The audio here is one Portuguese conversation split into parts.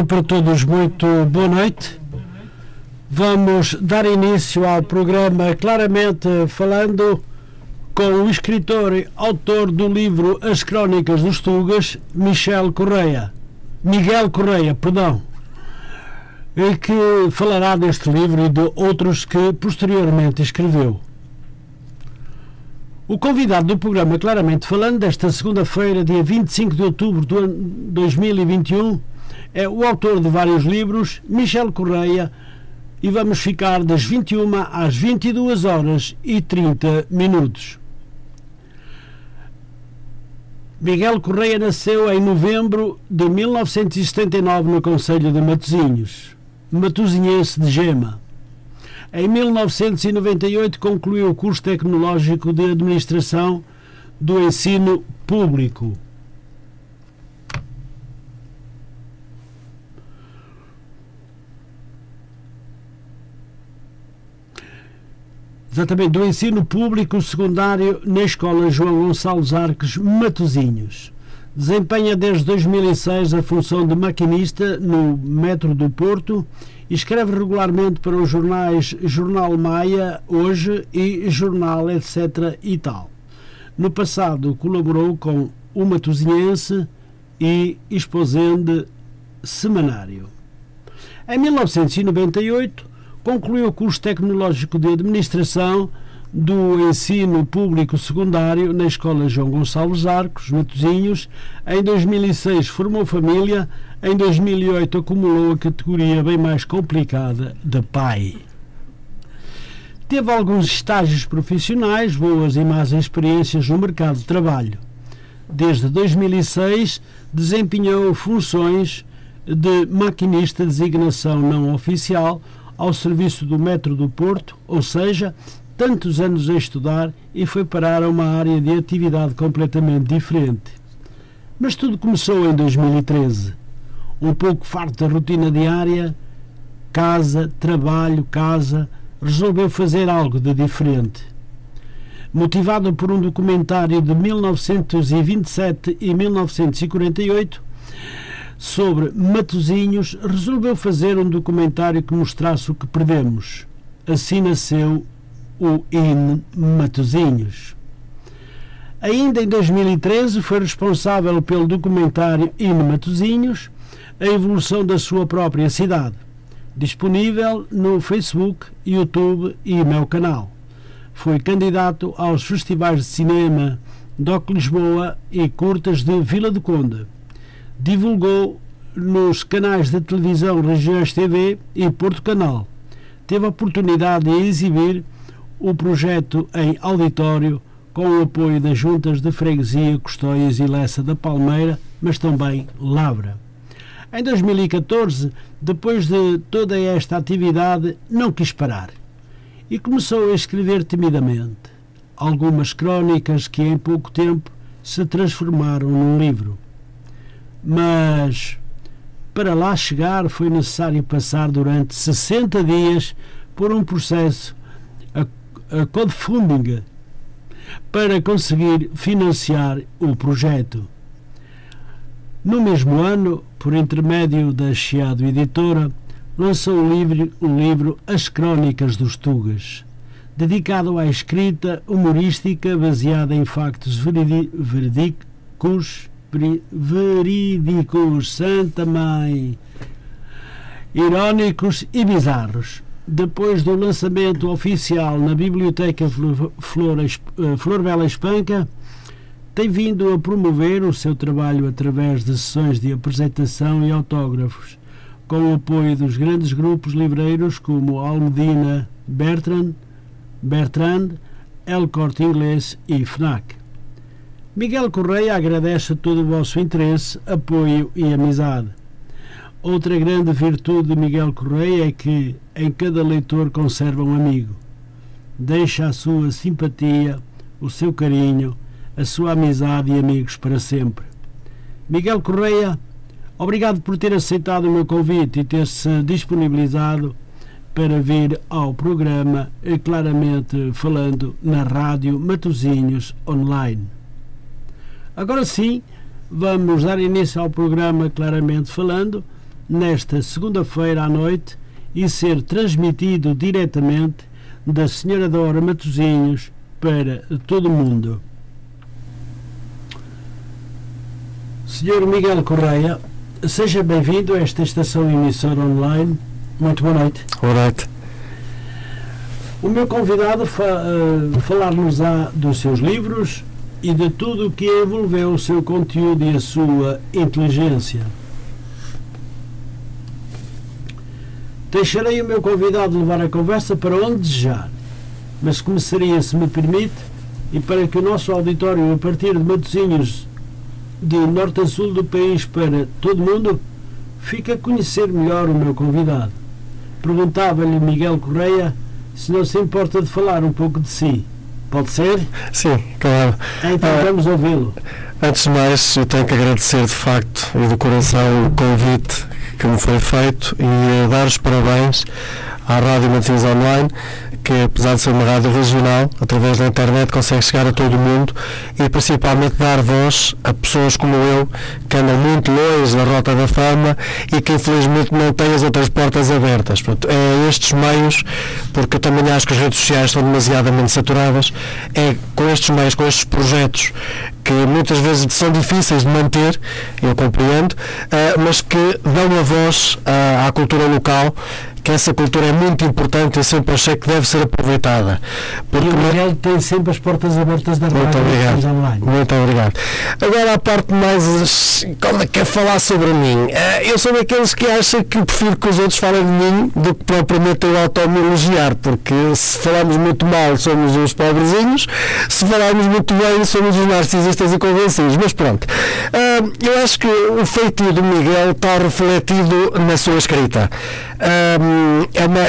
Então para todos, muito boa noite. Vamos dar início ao programa claramente falando com o escritor e autor do livro As Crónicas dos Tugas, Michel Correia. Miguel Correia, perdão. E que falará deste livro e de outros que posteriormente escreveu. O convidado do programa Claramente Falando, desta segunda-feira, dia 25 de outubro de 2021, é o autor de vários livros, Michel Correia, e vamos ficar das 21 às 22 horas e 30 minutos. Miguel Correia nasceu em novembro de 1979 no Conselho de Matosinhos, matosinhense de Gema. Em 1998 concluiu o curso tecnológico de administração do ensino público. Exatamente, do ensino público secundário na Escola João Gonçalves Arques, Matosinhos. Desempenha desde 2006 a função de maquinista no metro do Porto Escreve regularmente para os jornais Jornal Maia, Hoje e Jornal etc. e tal. No passado colaborou com o Matosinhense e Exposende Semanário. Em 1998 concluiu o curso tecnológico de administração do ensino público secundário na Escola João Gonçalves Arcos, Matosinhos. Em 2006 formou família, em 2008 acumulou a categoria bem mais complicada de pai. Teve alguns estágios profissionais, boas e más experiências no mercado de trabalho. Desde 2006 desempenhou funções de maquinista de designação não oficial ao serviço do Metro do Porto, ou seja, tantos anos a estudar e foi parar a uma área de atividade completamente diferente. Mas tudo começou em 2013. Um pouco farto da rotina diária, casa, trabalho, casa, resolveu fazer algo de diferente. Motivado por um documentário de 1927 e 1948 sobre Matozinhos, resolveu fazer um documentário que mostrasse o que perdemos. Assim nasceu o IN Matozinhos. Ainda em 2013 foi responsável pelo documentário IN Matozinhos, a evolução da sua própria cidade, disponível no Facebook, YouTube e meu canal. Foi candidato aos festivais de cinema DOC Lisboa e curtas de Vila do Conde. Divulgou nos canais de televisão Regiões TV e Porto Canal. Teve a oportunidade de exibir o projeto em auditório com o apoio das juntas de freguesia Custóias e Lessa da Palmeira, mas também Lavra. Em 2014, depois de toda esta atividade, não quis parar e começou a escrever timidamente algumas crónicas que em pouco tempo se transformaram num livro. Mas para lá chegar foi necessário passar durante 60 dias por um processo crowdfunding para conseguir financiar o projeto. No mesmo ano, por intermédio da Chiado Editora, lançou o livro, o livro As Crónicas dos Tugas, dedicado à escrita humorística baseada em factos verídicos, verídicos, Santa Mãe, irónicos e bizarros depois do lançamento oficial na Biblioteca Flor, eh, Flor Bela Espanca, tem vindo a promover o seu trabalho através de sessões de apresentação e autógrafos, com o apoio dos grandes grupos livreiros como Almedina Bertrand, Bertrand El Corte Inglês e FNAC. Miguel Correia agradece todo o vosso interesse, apoio e amizade Outra grande virtude de Miguel Correia é que em cada leitor conserva um amigo. Deixa a sua simpatia, o seu carinho, a sua amizade e amigos para sempre. Miguel Correia, obrigado por ter aceitado o meu convite e ter-se disponibilizado para vir ao programa, eh, claramente falando na Rádio Matozinhos Online. Agora sim, vamos dar início ao programa, claramente falando nesta segunda-feira à noite e ser transmitido diretamente da Senhora da Hora Matosinhos para todo o mundo. Senhor Miguel Correia, seja bem-vindo a esta estação emissora online. Muito boa noite. Boa noite. O meu convidado fa uh, falar-nos-á dos seus livros e de tudo o que envolveu o seu conteúdo e a sua inteligência. Deixarei o meu convidado levar a conversa para onde desejar, mas começaria, se me permite, e para que o nosso auditório, a partir de Matosinhos, de norte a sul do país para todo mundo, fique a conhecer melhor o meu convidado. Perguntava-lhe Miguel Correia se não se importa de falar um pouco de si. Pode ser? Sim, claro. Então ah, vamos ouvi-lo. Antes de mais, eu tenho que agradecer de facto e de coração o convite que me foi feito e dar os parabéns à Rádio Matosinhos Online, que apesar de ser uma rádio regional, através da internet consegue chegar a todo o mundo e principalmente dar voz a pessoas como eu, que andam muito longe da rota da fama e que infelizmente não têm as outras portas abertas. É estes meios, porque eu também acho que as redes sociais estão demasiadamente saturadas, é com estes meios, com estes projetos que muitas vezes são difíceis de manter, eu compreendo, uh, mas que dão a voz uh, à cultura local que essa cultura é muito importante e sempre achei que deve ser aproveitada. Porque e o Miguel tem sempre as portas abertas da muito obrigado. online. Muito obrigado. Agora a parte mais como é que é falar sobre mim. Eh, eu sou daqueles que acham que prefiro que os outros falem de mim do que propriamente eu auto-elogiar, porque se falarmos muito mal somos uns pobrezinhos, se falarmos muito bem somos os narcisistas e convencidos. Mas pronto, eh, eu acho que o feito do Miguel está refletido na sua escrita. Eh, é uma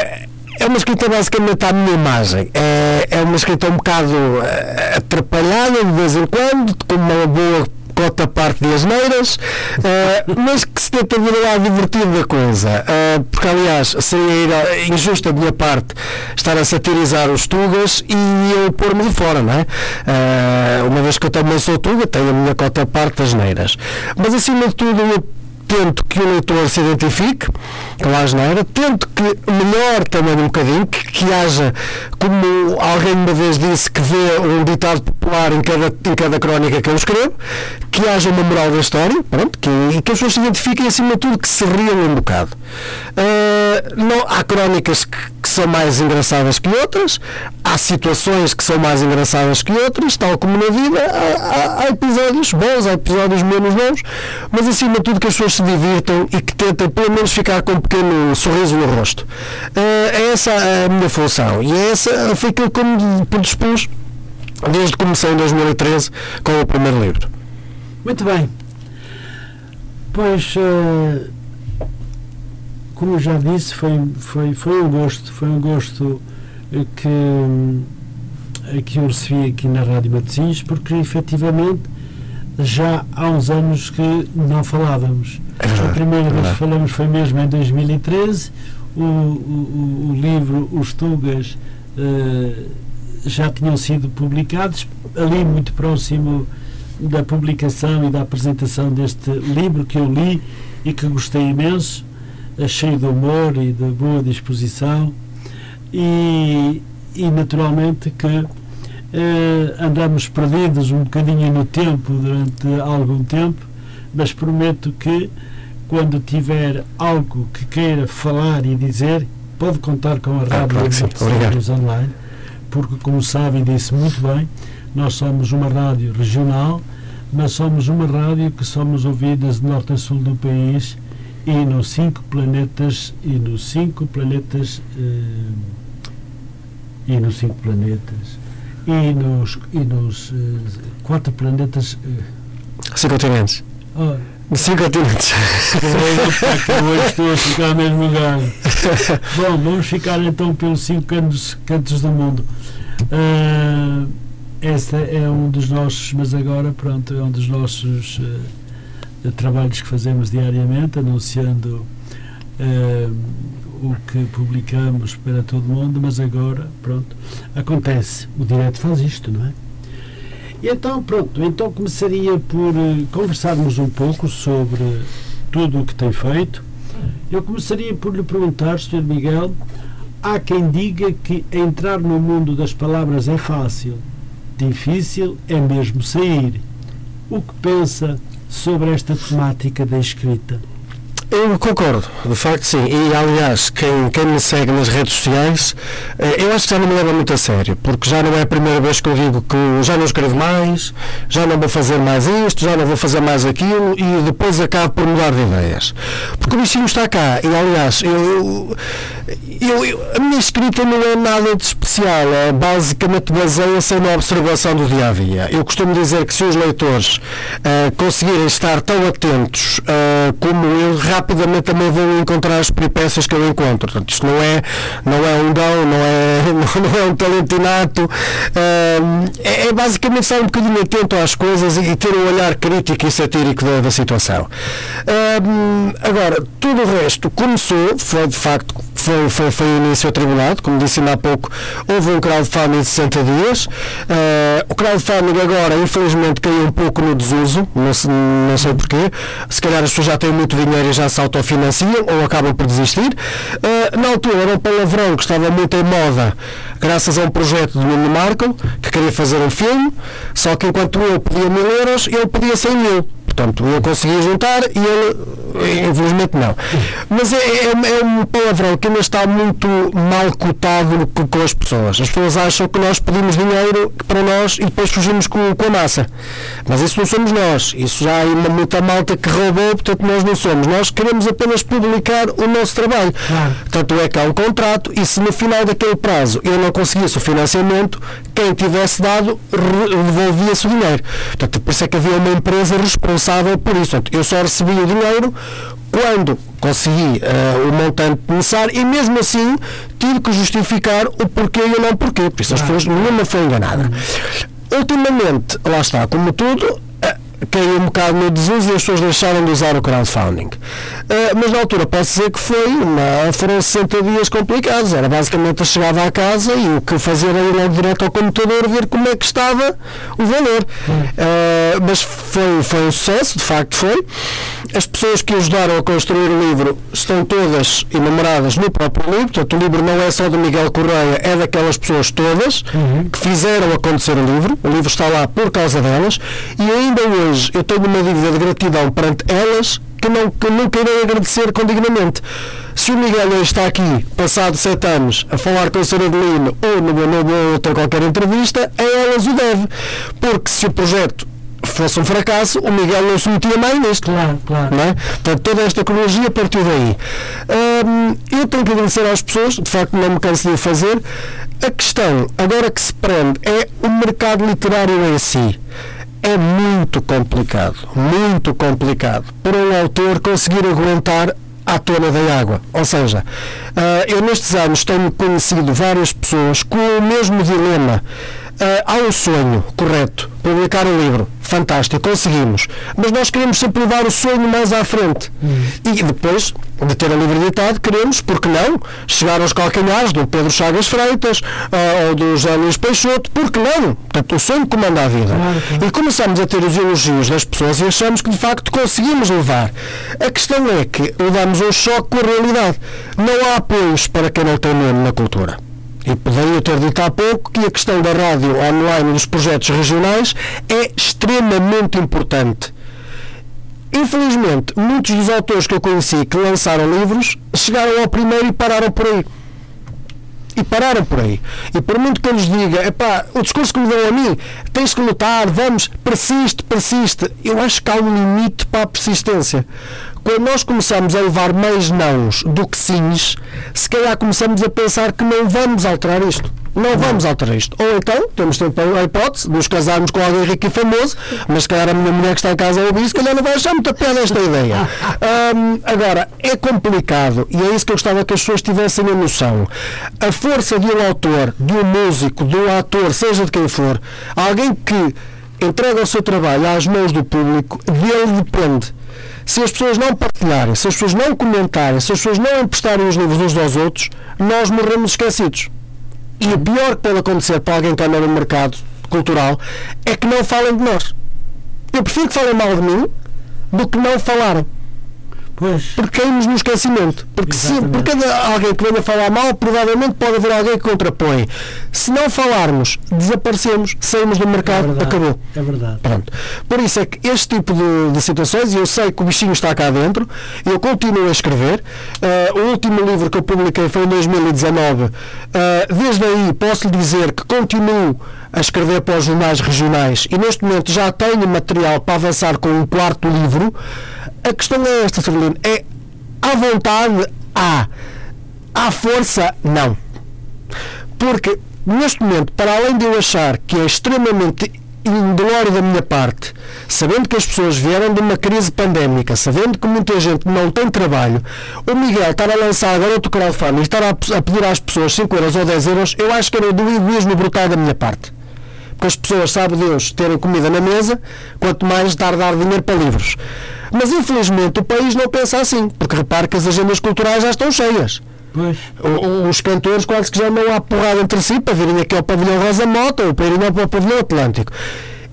é uma escrita basicamente à minha imagem. É, é uma escrita um bocado uh, atrapalhada de vez em quando, com uma boa cota parte de asneiras, uh, mas que se tenta vir lá divertido da coisa. Uh, porque, aliás, seria injusto da minha parte estar a satirizar os Tugas e eu pôr-me de fora, não é? Uh, uma vez que eu também sou Tuga, tenho a minha cota parte das neiras. Mas, acima de tudo, eu tento que o leitor se identifique com a asneira, tento que melhor também um bocadinho, que, que haja, como alguém uma vez disse, que vê um ditado popular em cada, em cada crónica que eu escrevo, que haja uma moral da história, pronto, que, e que as pessoas se identifiquem acima de tudo que se riam um bocado. Uh, não, há crónicas que, que, são mais engraçadas que outras, há situações que são mais engraçadas que outras, tal como na vida, há, há, há episódios bons, há episódios menos bons, mas acima de tudo que as pessoas se divirtam e que tentem pelo menos ficar com um pequeno sorriso no rosto. Uh, é essa a minha função e é essa foi aquilo que me predispus desde que comecei em 2013 com o primeiro livro. Muito bem. Pois, uh, como já disse, foi, foi, foi um gosto, foi um gosto que, eh, que eu recebi aqui na Rádio Matosinhos, porque efetivamente já há uns anos que não falávamos. É verdade, a primeira é vez que falamos foi mesmo em 2013. O, o, o livro Os Tugas uh, já tinham sido publicados, ali muito próximo da publicação e da apresentação deste livro que eu li e que gostei imenso, cheio de humor e de boa disposição. E, e naturalmente que eh, andamos perdidos um bocadinho no tempo durante algum tempo, mas prometo que quando tiver algo que queira falar e dizer, pode contar com a Rádio ah, Online, porque como sabem, disse muito bem, nós somos uma rádio regional mas somos uma rádio que somos ouvidas de norte a sul do país e nos cinco planetas e nos cinco planetas eh, e nos cinco planetas e nos e nos eh, quatro planetas eh, cinco continentes. Oh, cinco continentes hoje estou a ficar mesmo lugar bom vamos ficar então pelos cinco cantos, cantos do mundo uh, esse é um dos nossos, mas agora, pronto, é um dos nossos uh, trabalhos que fazemos diariamente, anunciando uh, o que publicamos para todo mundo, mas agora, pronto, acontece. O direto faz isto, não é? E então, pronto, então começaria por uh, conversarmos um pouco sobre tudo o que tem feito Eu começaria por lhe perguntar, Sr. Miguel, há quem diga que entrar no mundo das palavras é fácil, difícil é mesmo sair. O que pensa sobre esta temática da escrita? Eu concordo, de facto sim. E aliás, quem, quem me segue nas redes sociais, eh, eu acho que já não me leva muito a sério, porque já não é a primeira vez que eu digo que já não escrevo mais, já não vou fazer mais isto, já não vou fazer mais aquilo e depois acabo por mudar de ideias. Porque o bichinho está cá e aliás, eu, eu, eu a minha escrita não é nada de especial, é basicamente baseia-se na observação do dia a dia. Eu costumo dizer que se os leitores uh, conseguirem estar tão atentos uh, como eu, rapidamente também vou encontrar as peripécias que eu encontro. Portanto, isto não é, não é um dom, não é, não é um talento inato. É, é, basicamente estar um bocadinho atento às coisas e ter um olhar crítico e satírico da, da situação. agora, tudo o resto começou, foi de facto, foi, foi, foi início atribulado, como disse há pouco, houve um crowdfunding de 60 dias. Uh, o crowdfunding agora, infelizmente, caiu um pouco no desuso, não, não sei porquê. Se calhar as pessoas já têm muito dinheiro e já se autofinanciam ou acabam por desistir. Uh, na altura era um palavrão que estava muito em moda, graças a um projeto do Nuno Marco, que queria fazer um filme, só que enquanto eu pedia mil euros, ele pedia 100 mil. Portanto, eu conseguia juntar e ele, infelizmente, não. Mas é, é, é um palavrão que ainda está muito mal cotado com as pessoas. As pessoas acham que nós pedimos dinheiro para nós e depois fugimos com, com a massa. Mas isso não somos nós. Isso já há uma muita malta que roubou, portanto, nós não somos. Nós queremos apenas publicar o nosso trabalho. Claro. Tanto é que há um contrato e se no final daquele prazo eu não conseguisse o financiamento, quem tivesse dado devolvia-se o dinheiro. Portanto, por isso é que havia uma empresa responsável responsável por isso. Eu só recebi o dinheiro quando consegui uh, o montante necessário e mesmo assim tive que justificar o porquê e o não porquê. Por isso as pessoas nenhuma foi enganada. Ultimamente, lá está, como tudo, caiu um bocado no desuso e as pessoas deixaram de usar o crowdfunding. Uh, mas na altura posso dizer que foi uma, foram 60 dias complicados. Era basicamente eu chegava à casa e o que fazia era ir logo direto ao computador ver como é que estava o valor. Uh, mas foi, foi um sucesso, de facto foi. As pessoas que ajudaram a construir o livro estão todas enumeradas no próprio livro. Portanto, o livro não é só do Miguel Correia, é daquelas pessoas todas uhum. que fizeram acontecer o livro. O livro está lá por causa delas. E ainda hoje eu tenho uma dívida de gratidão perante elas que não, que não querem agradecer condignamente. Se o Miguel hoje está aqui, passado sete anos, a falar com a Sra. Adelino ou numa, numa outra qualquer entrevista, a elas o deve. Porque se o projeto fosse um fracasso, o Miguel não se metia mais nisto. Claro, claro. Não é? Portanto, toda esta cronologia partiu daí. Hum, eu tenho que agradecer às pessoas, de facto não me canso de o fazer. A questão, agora que se prende, é o mercado literário em si é muito complicado, muito complicado, para um autor conseguir aguentar à tona da água. Ou seja, uh, eu nestes anos tenho conhecido várias pessoas com o mesmo dilema. Uh, há um sonho, correto, publicar um livro, fantástico, conseguimos, mas nós queremos sempre levar o sonho mais à frente. Hum. E depois de ter o livro editado, queremos, porque não, chegar aos calcanhares do Pedro Chagas Freitas uh, ou do José Luís Peixoto, porque não? Portanto, o sonho comanda a vida. Claro, claro. E começamos a ter os elogios das pessoas e achamos que de facto conseguimos levar. A questão é que levamos um choque com a realidade. Não há apoios para quem não tem nome na cultura. E poderia ter dito há pouco que a questão da rádio online dos projetos regionais é extremamente importante. Infelizmente, muitos dos autores que eu conheci que lançaram livros chegaram ao primeiro e pararam por aí. E pararam por aí. E por muito que eu lhes diga, epá, o discurso que me dão a mim, tens que lutar, vamos, persiste, persiste. Eu acho que há um limite para a persistência. Quando nós começamos a levar mais nãos do que sims, se calhar começamos a pensar que não vamos alterar isto. Não vamos alterar isto. Ou então, temos sempre a hipótese de nos casarmos com alguém rico e famoso, mas se calhar a minha mulher que está em casa ouve isso, se calhar não vai achar muita piada esta ideia. Um, agora, é complicado e é isso que eu gostava que as pessoas tivessem a noção. A força de um autor, de um músico, de um ator, seja de quem for, alguém que entrega o seu trabalho às mãos do público, dele depende se as pessoas não partilharem, se as pessoas não comentarem, se as pessoas não emprestarem os livros uns aos outros, nós morremos esquecidos. E o pior que pode acontecer para alguém que anda no mercado cultural é que não falem de nós. Eu prefiro que falem mal de mim do que não falarem. Pois. Porque caímos no esquecimento. Porque se, por cada alguém que venha falar mal, provavelmente pode haver alguém que contrapõe. Se não falarmos, desaparecemos, saímos do mercado, é verdade, acabou. É verdade. Pronto. Por isso é que este tipo de, de situações, e eu sei que o bichinho está cá dentro, eu continuo a escrever. Uh, o último livro que eu publiquei foi em 2019. Uh, desde aí posso lhe dizer que continuo a escrever para os jornais regionais e neste momento já tenho material para avançar com um quarto livro. A questão é esta, Carolina, é à vontade, há. À força, não. Porque, neste momento, para além de eu achar que é extremamente indolório da minha parte, sabendo que as pessoas vieram de uma crise pandémica, sabendo que muita gente não tem trabalho, o Miguel estar a lançar agora outro crowdfunding e estar a, a pedir às pessoas 5 euros ou 10 euros, eu acho que era do egoísmo brutal da minha parte. Porque as pessoas, sabe Deus, terem comida na mesa, quanto mais a dar dinheiro para livros. Mas infelizmente o país não pensa assim, porque repare que as agendas culturais já estão cheias. Os cantores quase que já não há porrada entre si para virem aqui ao pavilhão Rosa Mota ou para irem ao pavilhão Atlântico.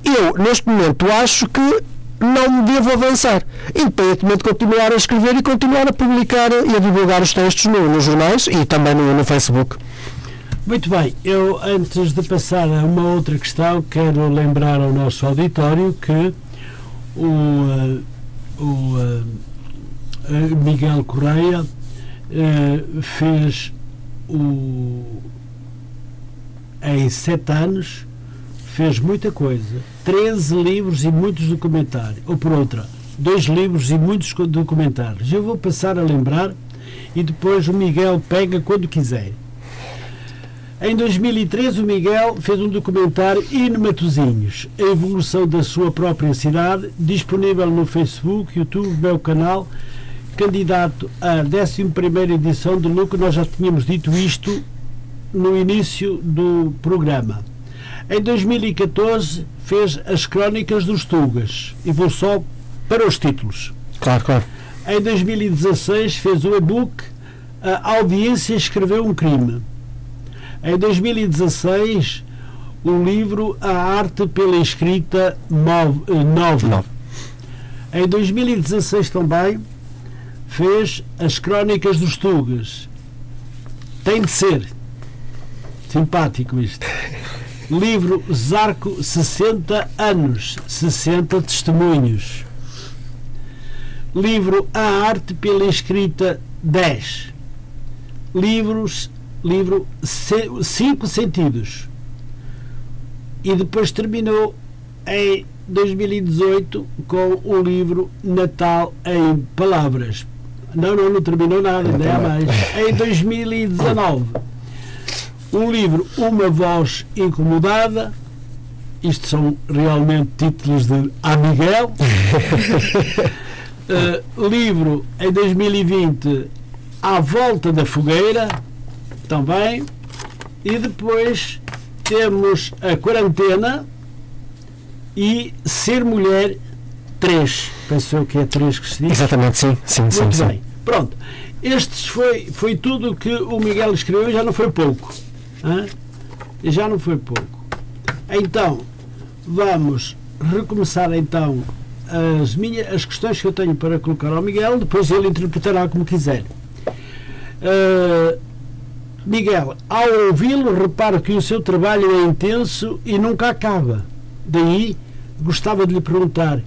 Eu, neste momento, acho que não me devo avançar, independentemente de continuar a escrever e continuar a publicar e a divulgar os textos no, nos jornais e também no, no Facebook. Muito bem, eu antes de passar a uma outra questão, quero lembrar ao nosso auditório que o, uh, o uh, Miguel Correia fez o, em sete anos fez muita coisa. 13 livros e muitos documentários. Ou por outra, dois livros e muitos documentários. Eu vou passar a lembrar e depois o Miguel pega quando quiser em 2013 o Miguel fez um documentário Hino Matosinhos, a evolução da sua própria cidade, disponível no Facebook, YouTube, meu canal candidato à 11 edição do LUC, nós já tínhamos dito isto no início do programa. Em 2014 fez as Crónicas dos Tugas e vou só para os títulos. Claro, claro. Em 2016 fez o e-book A Audiência Escreveu um Crime. Em 2016 o livro A Arte pela Escrita Nova. Em 2016 também fez as Crónicas dos Tugas. Tem de ser. Simpático isto. Livro Zarco 60 anos, 60 testemunhos. Livro A Arte pela Escrita 10. Livros, livro Cinco Sentidos. E depois terminou em 2018 com o livro Natal em Palavras, não, não, não terminou nada, ainda é mais. Em 2019, o livro Uma Voz Incomodada, isto são realmente títulos de A Miguel. uh, livro em 2020 À Volta da Fogueira, também. E depois temos a quarentena e Ser Mulher 3. Penso que é 3 que se diz. Exatamente, sim. sim, Muito sim, bem. Sim. Pronto. Estes foi, foi tudo que o Miguel escreveu e já não foi pouco. Hã? Já não foi pouco. Então, vamos recomeçar então as, minhas, as questões que eu tenho para colocar ao Miguel, depois ele interpretará como quiser. Uh, Miguel, ao ouvi-lo, reparo que o seu trabalho é intenso e nunca acaba. Daí, gostava de lhe perguntar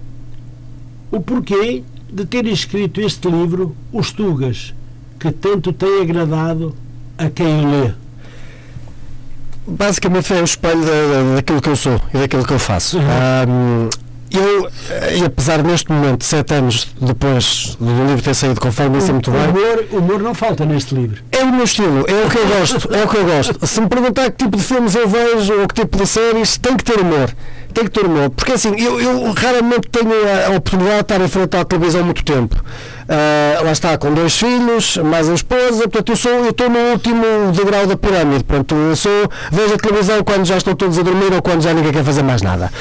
o porquê de ter escrito este livro, Os Tugas, que tanto tem agradado a quem o lê? Basicamente é o espelho daquilo que eu sou e daquilo que eu faço. Uhum. Um, eu, e apesar neste momento, sete anos depois do livro ter saído, conforme disse muito bem. Humor, humor não falta neste livro. É o meu estilo, é o que eu gosto, é o que eu gosto. Se me perguntar que tipo de filmes eu vejo ou que tipo de séries, tem que ter humor tem que ter humor, porque assim, eu, eu raramente tenho a, a, oportunidade de estar em frente à televisão muito tempo. Uh, lá está, com dois filhos, mais a esposa, portanto eu sou, eu estou no último degrau da pirâmide, portanto eu sou, vejo a televisão quando já estão todos a dormir ou quando já ninguém quer fazer mais nada.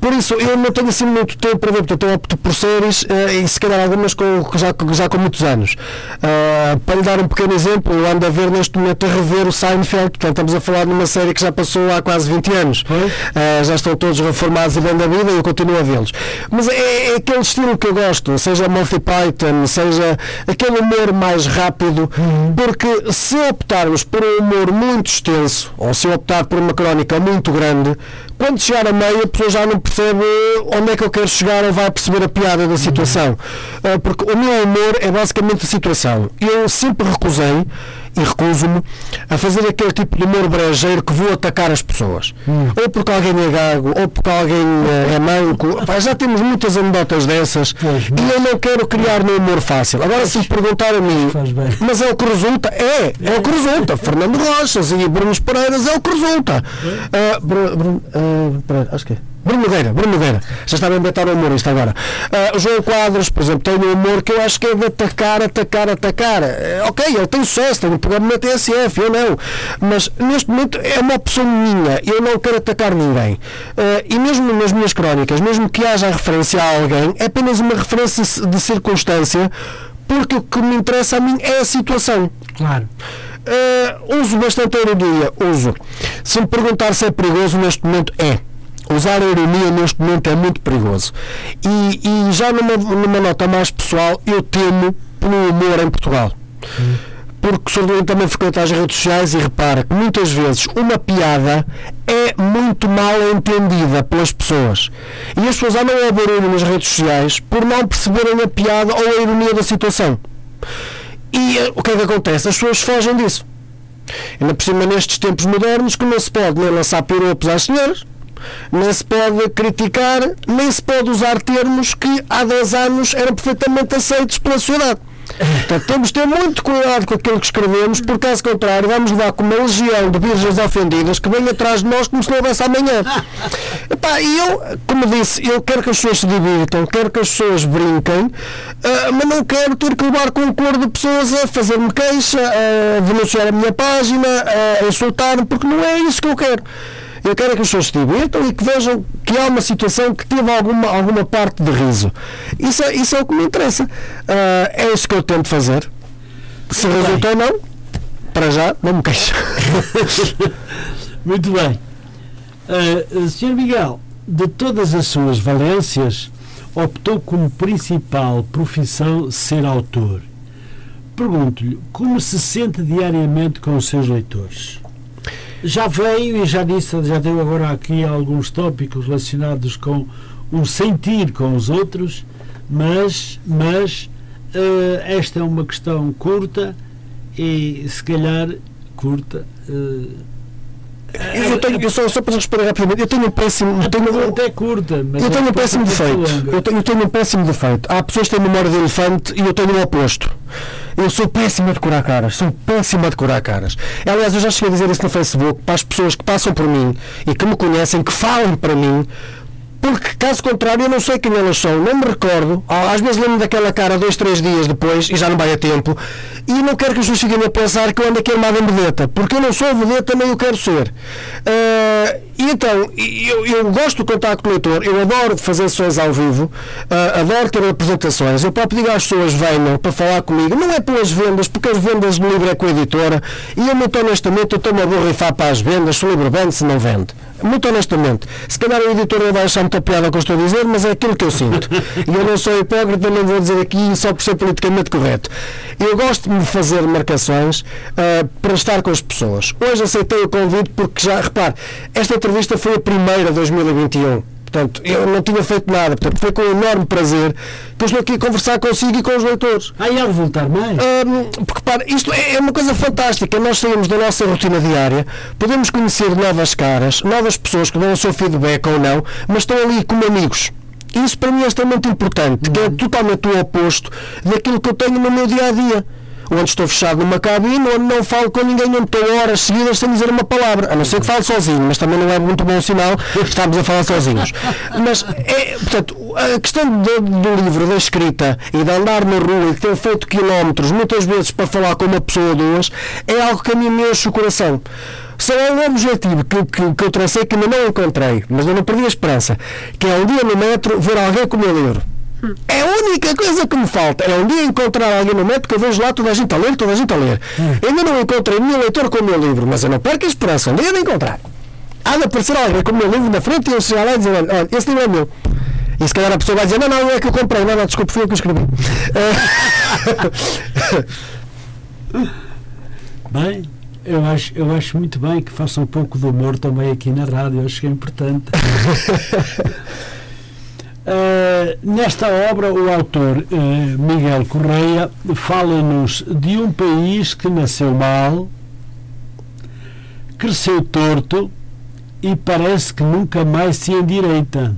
Por isso, eu não tenho assim muito tempo para ver, portanto eu opto por séries uh, e se calhar algumas com, já, já com muitos anos. Uh, para lhe dar um pequeno exemplo, eu ando a ver neste momento a rever o Seinfeld, portanto estamos a falar de uma série que já passou há quase 20 anos. já estão todos reformados e bem da vida e eu continuo a vê-los. Mas é, é, aquele estilo que eu gosto, seja Monty Python, seja aquele humor mais rápido, uhum. porque se optarmos por um humor muito extenso, ou se optar por uma crónica muito grande, quando chegar a meio a pessoa já não percebe onde é que eu quero chegar ou vai perceber a piada da situação. Uhum. Porque o meu humor é basicamente a situação. Eu sempre recusei e recuso-me a fazer aquele tipo de humor brejeiro que vou atacar as pessoas. Hum. Ou porque alguém é gago, ou porque alguém uh, é manco. Pá, já temos muitas anedotas dessas pois, e eu não quero criar no humor fácil. Agora, se me perguntar a mim, mas é o que resulta? É, é o que resulta. Fernando Rochas e Bruno Pereiras é o que resulta. Uh, Bruno, uh, acho que é. Bruno Nogueira, Bruno Nogueira, já estava a inventar o humorista agora. Uh, João Quadros, por exemplo, tem um humor que eu acho que é de atacar, atacar, atacar. Uh, ok, ele tem sucesso, tem um programa na TSF, eu não. Mas neste momento é uma opção minha, eu não quero atacar ninguém. Uh, e mesmo nas minhas crónicas, mesmo que haja referência a alguém, é apenas uma referência de circunstância, porque o que me interessa a mim é a situação. Claro. Uh, uso bastante a ironia, uso. Se me perguntar se é perigoso, neste momento é usar a ironia neste momento é muito perigoso. E, e já numa, numa, nota mais pessoal, eu temo pelo humor em Portugal. Hum. Porque sou também frequento as redes sociais e repara que muitas vezes uma piada é muito mal entendida pelas pessoas. E as pessoas andam a barulho nas redes sociais por não perceberem a piada ou a ironia da situação. E uh, o que é que acontece? As pessoas fogem disso. Ainda por cima, nestes tempos modernos, que não se pode nem lançar piropos às senhoras, nem se pode criticar, nem se pode usar termos que há 10 anos eram perfeitamente aceitos pela sociedade. Portanto, temos de ter muito cuidado com aquilo que escrevemos, porque caso contrário, vamos levar com uma legião de virgens ofendidas que vem atrás de nós como se não houvesse amanhã. E eu, como disse, eu quero que as pessoas se divirtam, quero que as pessoas brinquem, uh, mas não quero ter que levar com um coro de pessoas a fazer-me queixa, a denunciar a minha página, a insultar-me, porque não é isso que eu quero. Eu quero que as pessoas se divirtam e que vejam que há uma situação que teve alguma, alguma parte de riso. Isso é, isso é o que me interessa. Uh, é isso que eu tento fazer. Se Muito resulta ou não, para já, não me queixo. Muito bem. Uh, Sr. Miguel, de todas as suas valências, optou como principal profissão ser autor. Pergunto-lhe como se sente diariamente com os seus leitores? Já veio e já disse, já deu agora aqui alguns tópicos relacionados com o sentir com os outros, mas, mas uh, esta é uma questão curta e se calhar curta. Uh, eu, tenho, eu só, só para responder rapidamente, eu tenho um péssimo. Eu tenho, até curta, mas eu tenho um péssimo defeito. Eu tenho, eu tenho um péssimo defeito. Há pessoas que têm memória de elefante e eu tenho o oposto. Eu sou péssimo a decorar caras, sou péssimo a decorar caras. Aliás, eu já cheguei a dizer isso no Facebook para as pessoas que passam por mim e que me conhecem, que falam para mim, porque caso contrário eu não sei quem elas são, não me recordo. Às vezes lembro daquela cara dois, três dias depois e já não vai a tempo. E não quero que pessoas fiquem a pensar que eu ando aqui armado em vedeta, porque eu não sou vedeta nem eu quero ser. Uh, e então, eu, eu, gosto do contacto leitor, eu adoro fazer sessões ao vivo, uh, adoro ter apresentações. Eu próprio digo às pessoas venham para falar comigo, não é pelas vendas, porque as vendas do livro é com a editora, e eu muito honestamente eu estou-me a borrifar para as vendas, se o livro vende, se não vende. Muito honestamente. Se calhar o editor não vai achar muita piada o que eu estou a dizer, mas é aquilo que eu sinto. E eu não sou hipócrita, não vou dizer aqui só por ser politicamente correto. Eu gosto de fazer marcações uh, para estar com as pessoas. Hoje aceitei o convite porque já, repare, esta entrevista foi a primeira de 2021. Portanto, eu não tinha feito nada. Portanto, foi com enorme prazer que eu estou aqui a conversar consigo e com os leitores. Ah, e há voltar mais? Um, porque, para, isto é, é uma coisa fantástica. Nós saímos da nossa rotina diária, podemos conhecer novas caras, novas pessoas que dão o seu feedback ou não, mas estão ali como amigos. Isso para mim é extremamente importante, que é uhum. totalmente o oposto daquilo que eu tenho no meu dia a dia onde estou fechado numa cabine, onde não falo com ninguém, onde estou horas seguidas sem dizer uma palavra, a não ser que fale sozinho, mas também não é muito bom sinal estamos a falar sozinhos. Mas, é, portanto, a questão do, do livro, da escrita e de andar na rua e de ter feito quilómetros, muitas vezes para falar com uma pessoa ou duas, é algo que a mim me enche o coração. Só é um objetivo que, que, que eu tracei que ainda não encontrei, mas eu não perdi a esperança, que é um dia no metro ver alguém com o meu livro. É a única coisa que me falta. É um dia encontrar alguém no método que eu vejo lá toda a gente a ler, toda a gente a ler. Hum. Ainda não encontrei nenhum leitor com o meu livro, mas eu não perco a esperança. Um dia de encontrar. Há de aparecer alguém com o meu livro na frente e eu chegar lá e dizer: olha, esse livro é meu. E se calhar a pessoa vai dizer: não, não, é que eu comprei. Não, não, desculpe, fui eu que escrevi. Bem, eu acho, eu acho muito bem que faça um pouco de humor também aqui na rádio, acho que é importante. Uh, nesta obra, o autor uh, Miguel Correia fala-nos de um país que nasceu mal, cresceu torto e parece que nunca mais se endireita,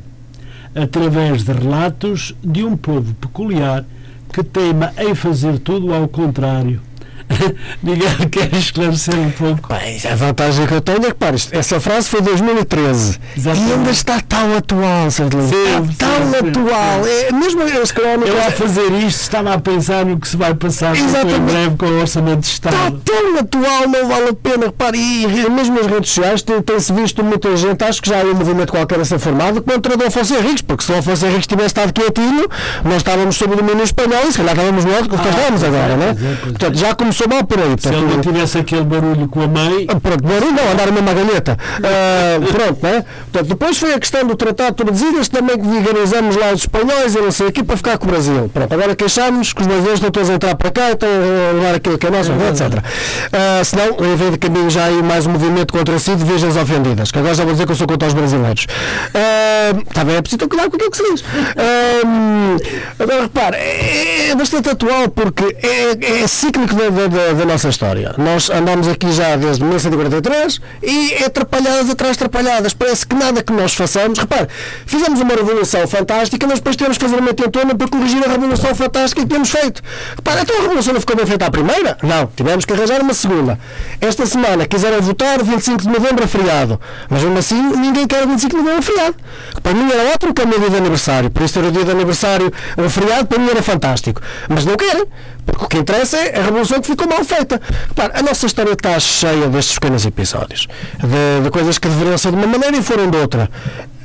através de relatos de um povo peculiar que teima em fazer tudo ao contrário Miguel, quer esclarecer um pouco? Bem, a vantagem que eu tenho é que, para, essa frase foi 2013 Exatamente. e ainda está tão atual, Sr. Está tão sim, atual. Sim. É, mesmo as crónicas. Eu, a fazer isto, estava a pensar no que se vai passar em breve com o Orçamento de Estado. Está tão atual, não vale a pena. Repare, e mesmo nas redes sociais tem-se visto muita gente, acho que já há um movimento qualquer a ser formado contra o Afonso Henriques, porque se o Afonso Henriques tivesse estado quietinho, nós estávamos sob o domínio espanhol e se calhar estávamos nós, que ah, estamos agora, não é? Portanto, já começou começou mal por aí. Se ele não tivesse aquele barulho com a mãe. Ah, pronto, barulho não, andar a mesma galheta. Uh, pronto, né? Portanto, depois foi a questão do Tratado de Tordesilhas, também que vigarizamos lá os espanhóis e não sei aqui para ficar com o Brasil. Pronto, agora queixamos que os brasileiros estão todos a entrar para cá estão a levar aquilo que é nosso, é, etc. Uh, senão, em vez de caminho já aí mais um movimento contra si de virgens ofendidas, que agora já vou dizer que eu sou contra os brasileiros. Uh, está bem, é preciso cuidar com aquilo que se diz. Uh, agora, repare, é, é bastante atual porque é, é cíclico da, da da, nossa história. Nós andamos aqui já desde 1943 e atrapalhadas atrás atrapalhadas. Parece que nada que nós façamos. Repare, fizemos uma revolução fantástica, mas depois temos que fazer uma tentona para corrigir a revolução fantástica que temos feito. Repare, então a revolução não ficou bem feita à primeira? Não, tivemos que arranjar uma segunda. Esta semana quiseram votar 25 de novembro a feriado, mas mesmo assim ninguém quer 25 de novembro a feriado. Para mim era ótimo que é o meu dia de aniversário, por isso ter o dia de aniversário um feriado para mim era fantástico. Mas não querem, porque o que interessa é a revolução que ficou mal feita. Repare, a nossa história está cheia destes pequenos episódios, de, de coisas que deveriam ser de uma maneira e foram de outra.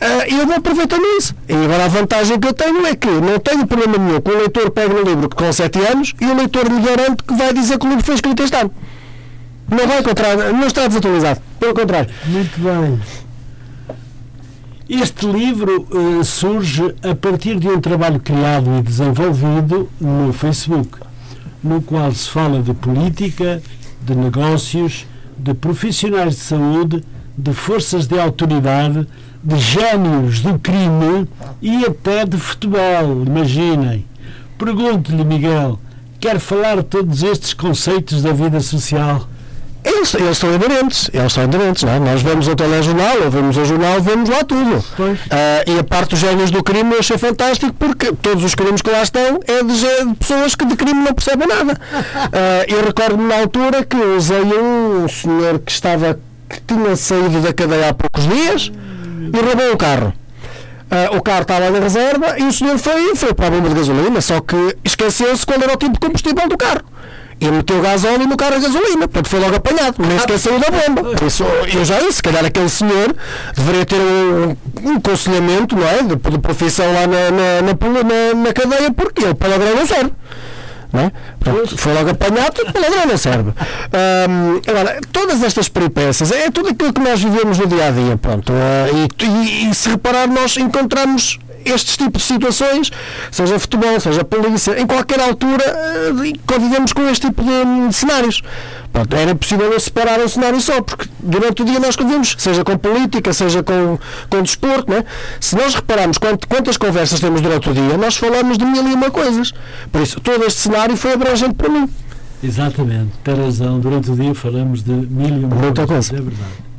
Uh, eu vou aproveitando isso. E agora a vantagem que eu tenho é que não tenho problema nenhum que o leitor pegue no livro com 7 anos e o leitor me garante que vai dizer que o livro foi escrito este ano. Não vai encontrar, não está desatualizado. Pelo contrário. Muito bem. Este livro uh, surge a partir de um trabalho criado e desenvolvido no Facebook no qual se fala de política, de negócios, de profissionais de saúde, de forças de autoridade, de gênios do crime e até de futebol. Imaginem. Pergunto-lhe, Miguel, quer falar de todos estes conceitos da vida social? Eles, eles são inerentes, eles são inerentes, não é? Nós vemos o telejornal, ou vemos o jornal, vemos lá tudo. Uh, e a parte dos génios do crime eu achei fantástico porque todos os crimes que lá estão é de, de pessoas que de crime não percebem nada. Uh, eu recordo-me na altura que usei um senhor que estava que tinha saído da cadeia há poucos dias e roubou o carro. Uh, o carro estava na reserva e o senhor foi, foi para a bomba de gasolina, só que esqueceu-se qual era o tipo de combustível do carro e meteu gasóleo no carro a gasolina, portanto foi logo apanhado, nem sequer saiu da bomba. Isso, eu já disse, se calhar aquele senhor deveria ter um, um não é? de, de profissão lá na, na, na, na, cadeia, porque ele palavrão não serve. Não é? Portanto, foi logo apanhado, palavrão não serve. Um, agora, todas estas peripécias, é tudo aquilo que nós vivemos no dia a dia. Pronto, uh, e, e, e se reparar, nós encontramos estes tipos de situações, seja futebol, seja polícia, em qualquer altura eh, convivemos com este tipo de, cenários. Pronto, era possível separar um cenário só, porque durante o dia nós convivemos, seja com política, seja com, com desporto, é? se nós repararmos quanto, quantas conversas temos durante o dia, nós falamos de mil e uma coisas. Por isso, todo este cenário foi abrangente para mim. Exatamente, tem razão. Durante o dia falamos de mil e uma coisas. Coisa. É verdade.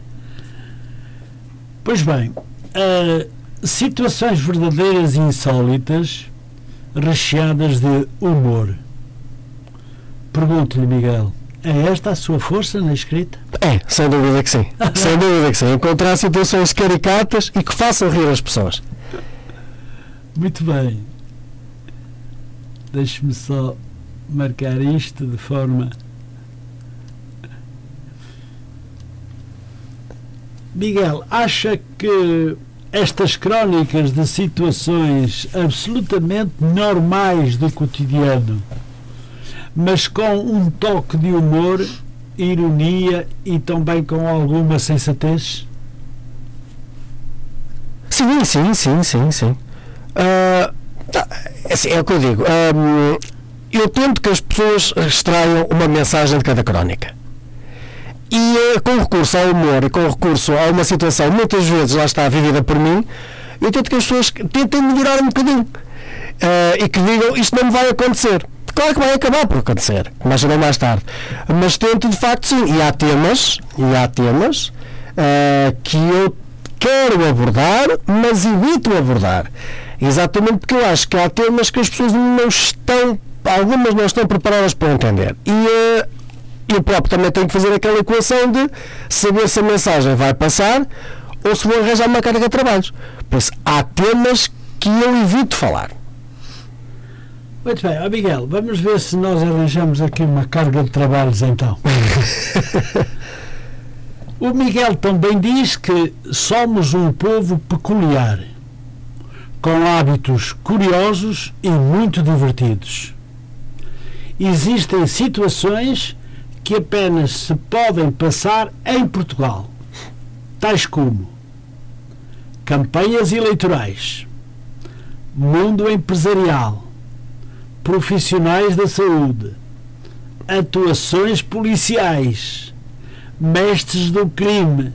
Pois bem, uh, situações verdadeiras e insólitas, recheadas de humor. Pergunto-lhe, Miguel, é esta a sua força na escrita? É, sem dúvida que sim. sem dúvida que sim. Encontrar situações caricatas e que façam rir as pessoas. Muito bem. Deixe-me só marcar isto de forma. Miguel, acha que estas crónicas de situações absolutamente normais do cotidiano, mas com um toque de humor, ironia e também com alguma sensatez? Sim, sim, sim, sim, sim. Uh, é o que eu digo. Um, eu tento que as pessoas extraiam uma mensagem de cada crónica. E uh, com recurso ao humor e com recurso a uma situação muitas vezes lá está vivida por mim, eu tento que as pessoas tentem melhorar um bocadinho. Uh, e que digam isto não me vai acontecer. Claro que vai acabar por acontecer, mais ou mais tarde. Mas tento de facto sim. E há temas, e há temas uh, que eu quero abordar, mas evito abordar. Exatamente porque eu acho que há temas que as pessoas não estão, algumas não estão preparadas para entender. E uh, eu próprio também tenho que fazer aquela equação de saber se a mensagem vai passar ou se vou arranjar uma carga de trabalhos. Por isso, há temas que eu evito falar. Muito bem, oh Miguel, vamos ver se nós arranjamos aqui uma carga de trabalhos então. o Miguel também diz que somos um povo peculiar, com hábitos curiosos e muito divertidos. Existem situações que apenas se podem passar em Portugal, tais como campanhas eleitorais, mundo empresarial profissionais da saúde, atuações policiais, mestres do crime,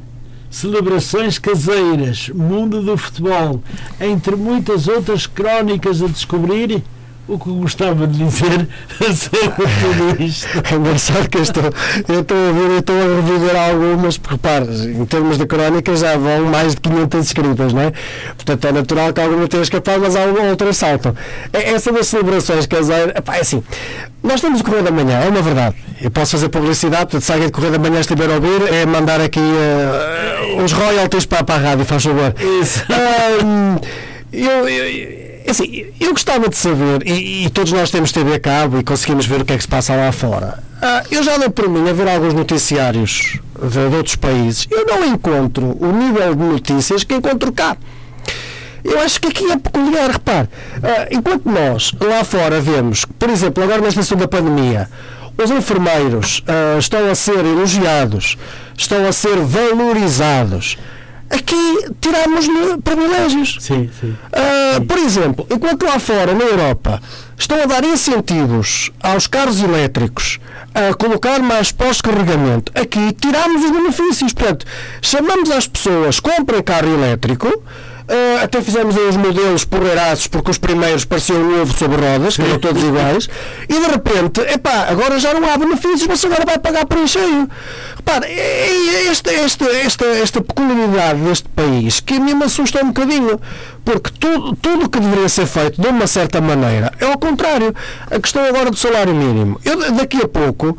celebrações caseiras, mundo do futebol, entre muitas outras crónicas a descobrir o que gostava de dizer sobre tudo isto. É engraçado que eu estou, eu estou a ver, eu estou a reviver algumas, porque repare, em termos de crónicas já vão mais de 500 escritas, não é? Portanto é natural que alguma tenha escapado, mas outras saltam. É, essa das celebrações caseiras, é assim, nós temos o Correio da Manhã, é uma verdade. Eu posso fazer publicidade, portanto, se alguém de Correio da Manhã estiver a ouvir, é mandar aqui uh, os royalties para, para a rádio, faz favor. Isso. Um, eu, eu assim, eu gostava de saber, e, e, todos nós temos TV a cabo e conseguimos ver o que é que se passa lá fora. Ah, eu já dei por mim a ver alguns noticiários de, de, outros países. Eu não encontro o nível de notícias que encontro cá. Eu acho que aqui é peculiar, repare. Ah, enquanto nós lá fora vemos, por exemplo, agora nesta situação da pandemia, os enfermeiros ah, estão a ser elogiados, estão a ser valorizados aqui tiramos-lhe privilégios. Sim, sim. Uh, por exemplo, enquanto lá fora, na Europa, estão a dar incentivos aos carros elétricos a colocar mais pós-carregamento, aqui tiramos os benefícios. Portanto, chamamos as pessoas, comprem carro elétrico, Uh, até fizemos aí os modelos porreiraços porque os primeiros pareciam um ovo sobre rodas, que eram todos iguais, e de repente, epá, agora já não há benefícios, você agora vai pagar por encheio. Repara, esta, esta, esta, esta peculiaridade deste país que a mim me assusta um bocadinho, porque tudo, tudo que deveria ser feito de uma certa maneira é ao contrário. A questão agora do salário mínimo. Eu daqui a pouco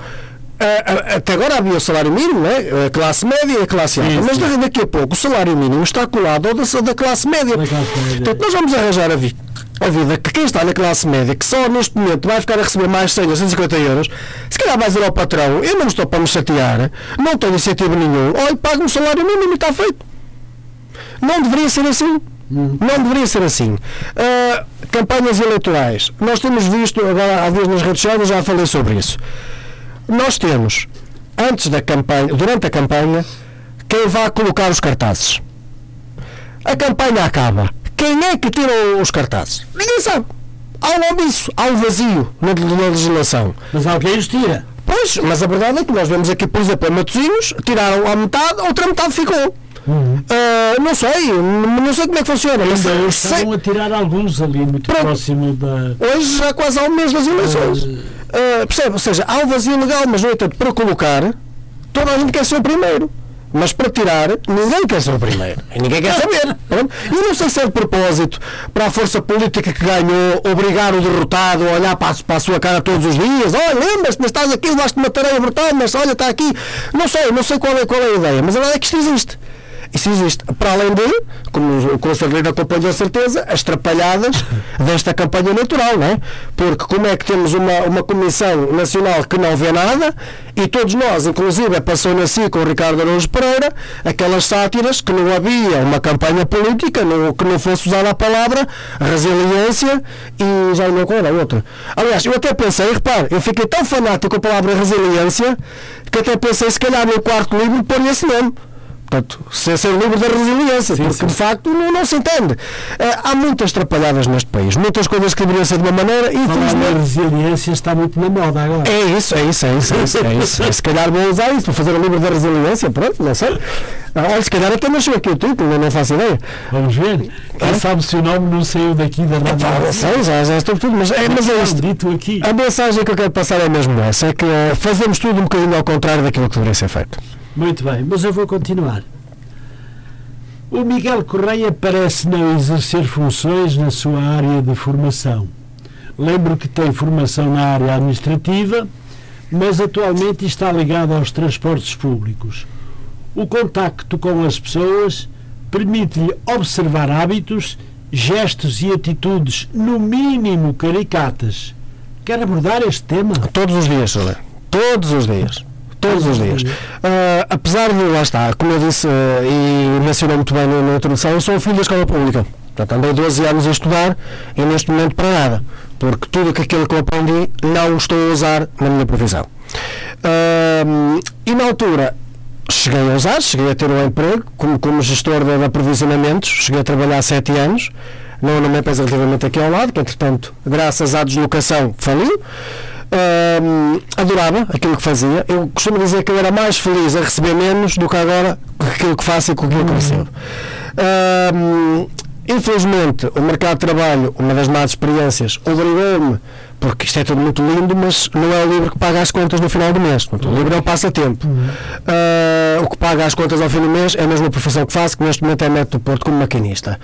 até agora havia o salário mínimo, né? a classe média e a classe alta, sim, mas sim. daqui a pouco o salário mínimo está colado ao da, da classe média. Da classe média. Portanto, nós vamos arranjar a, vi a vida que quem está na classe média, que só neste momento vai ficar a receber mais 100 ou 150 euros, se calhar vai dizer ao patrão: Eu não estou para me chatear, não tenho incentivo nenhum, olha, pago o salário mínimo e está feito. Não deveria ser assim. Hum. Não deveria ser assim. Uh, campanhas eleitorais. Nós temos visto, agora há dias nas redes sociais, já falei sobre isso nós temos, antes da campanha, durante a campanha, quem vai colocar os cartazes. A campanha acaba. Quem é que tira os cartazes? Ninguém sabe. Há um omisso, há um vazio na, na legislação. Mas alguém os tira. Pois, mas a verdade é que nós vemos aqui, por exemplo, a Matosinhos, tiraram a metade, a outra metade ficou. Uhum. Uh, não sei, não sei como é que funciona. Mas Ainda sei... estão a tirar alguns ali muito Pronto. próximo da. Hoje já quase há um mês das eleições. Uh Uh, percebe? Ou seja, há um vazio legal, mas no entanto, para colocar, toda a gente quer ser o primeiro. Mas para tirar, ninguém quer ser o primeiro. E ninguém quer saber. E não sei se é de propósito para a força política que ganhou obrigar o derrotado a olhar para a, para a sua cara todos os dias. Olha, lembras-te, mas estás aqui, levaste uma tarefa brutal, mas olha, está aqui. Não sei, não sei qual é, qual é a ideia, mas a verdade é que isto existe. Isso existe. Para além de, como o Conselheiro acompanhou a certeza, as trapalhadas desta campanha natural, não é? Porque como é que temos uma, uma Comissão Nacional que não vê nada e todos nós, inclusive passou na si com o Ricardo Araújo Pereira, aquelas sátiras que não havia uma campanha política, não, que não fosse usada a palavra resiliência e já não qual era outra. Aliás, eu até pensei, repare, eu fiquei tão fanático com a palavra resiliência que até pensei se calhar no quarto livro pôr esse nome Portanto, sem ser livre da resiliência, sim, porque sim. de facto não, não se entende. Uh, há muitas atrapalhadas neste país, muitas coisas que deveriam ser de uma maneira e infelizmente. A resiliência está muito na moda agora. É isso, é isso, é isso, é isso. É isso. É, se calhar vou usar isso para fazer o livro da resiliência, pronto, não sei. Ah, se calhar até nasceu aqui o título, não faço ideia. Vamos ver. Quem sabe se o nome não saiu daqui da? Não sei, já, já estou tudo, mas é, mas é isto. Dito aqui. A mensagem que eu quero passar é mesmo essa: é que uh, fazemos tudo um bocadinho ao contrário daquilo que deveria ser feito. Muito bem, mas eu vou continuar. O Miguel Correia parece não exercer funções na sua área de formação. Lembro que tem formação na área administrativa, mas atualmente está ligado aos transportes públicos. O contacto com as pessoas permite-lhe observar hábitos, gestos e atitudes, no mínimo caricatas. Quer abordar este tema? Todos os dias, Soler. Todos os dias todos os dias. Uh, apesar de, lá está, como eu disse uh, e mencionou muito bem na, na introdução, eu sou filho da escola pública. Portanto, andei 12 anos a estudar e neste momento para nada. Porque tudo aquilo que eu aprendi não estou a usar na minha profissão. Uh, e na altura cheguei a usar, cheguei a ter um emprego como, como gestor de, de aprovisionamentos, cheguei a trabalhar 7 anos, não numa empresa relativamente aqui ao lado, que entretanto, graças à deslocação, faliu. Uh, adorava aquilo que fazia. Eu costumo dizer que eu era mais feliz a receber menos do que agora aquilo que faço e com aquilo que recebo. Uh, infelizmente, o mercado de trabalho, uma das más experiências, obrigou-me, porque isto é tudo muito lindo, mas não é o livro que paga as contas no final do mês. O livro é o passatempo. Uh, o que paga as contas ao fim do mês é a mesma profissão que faço, que neste momento é método do Porto como maquinista.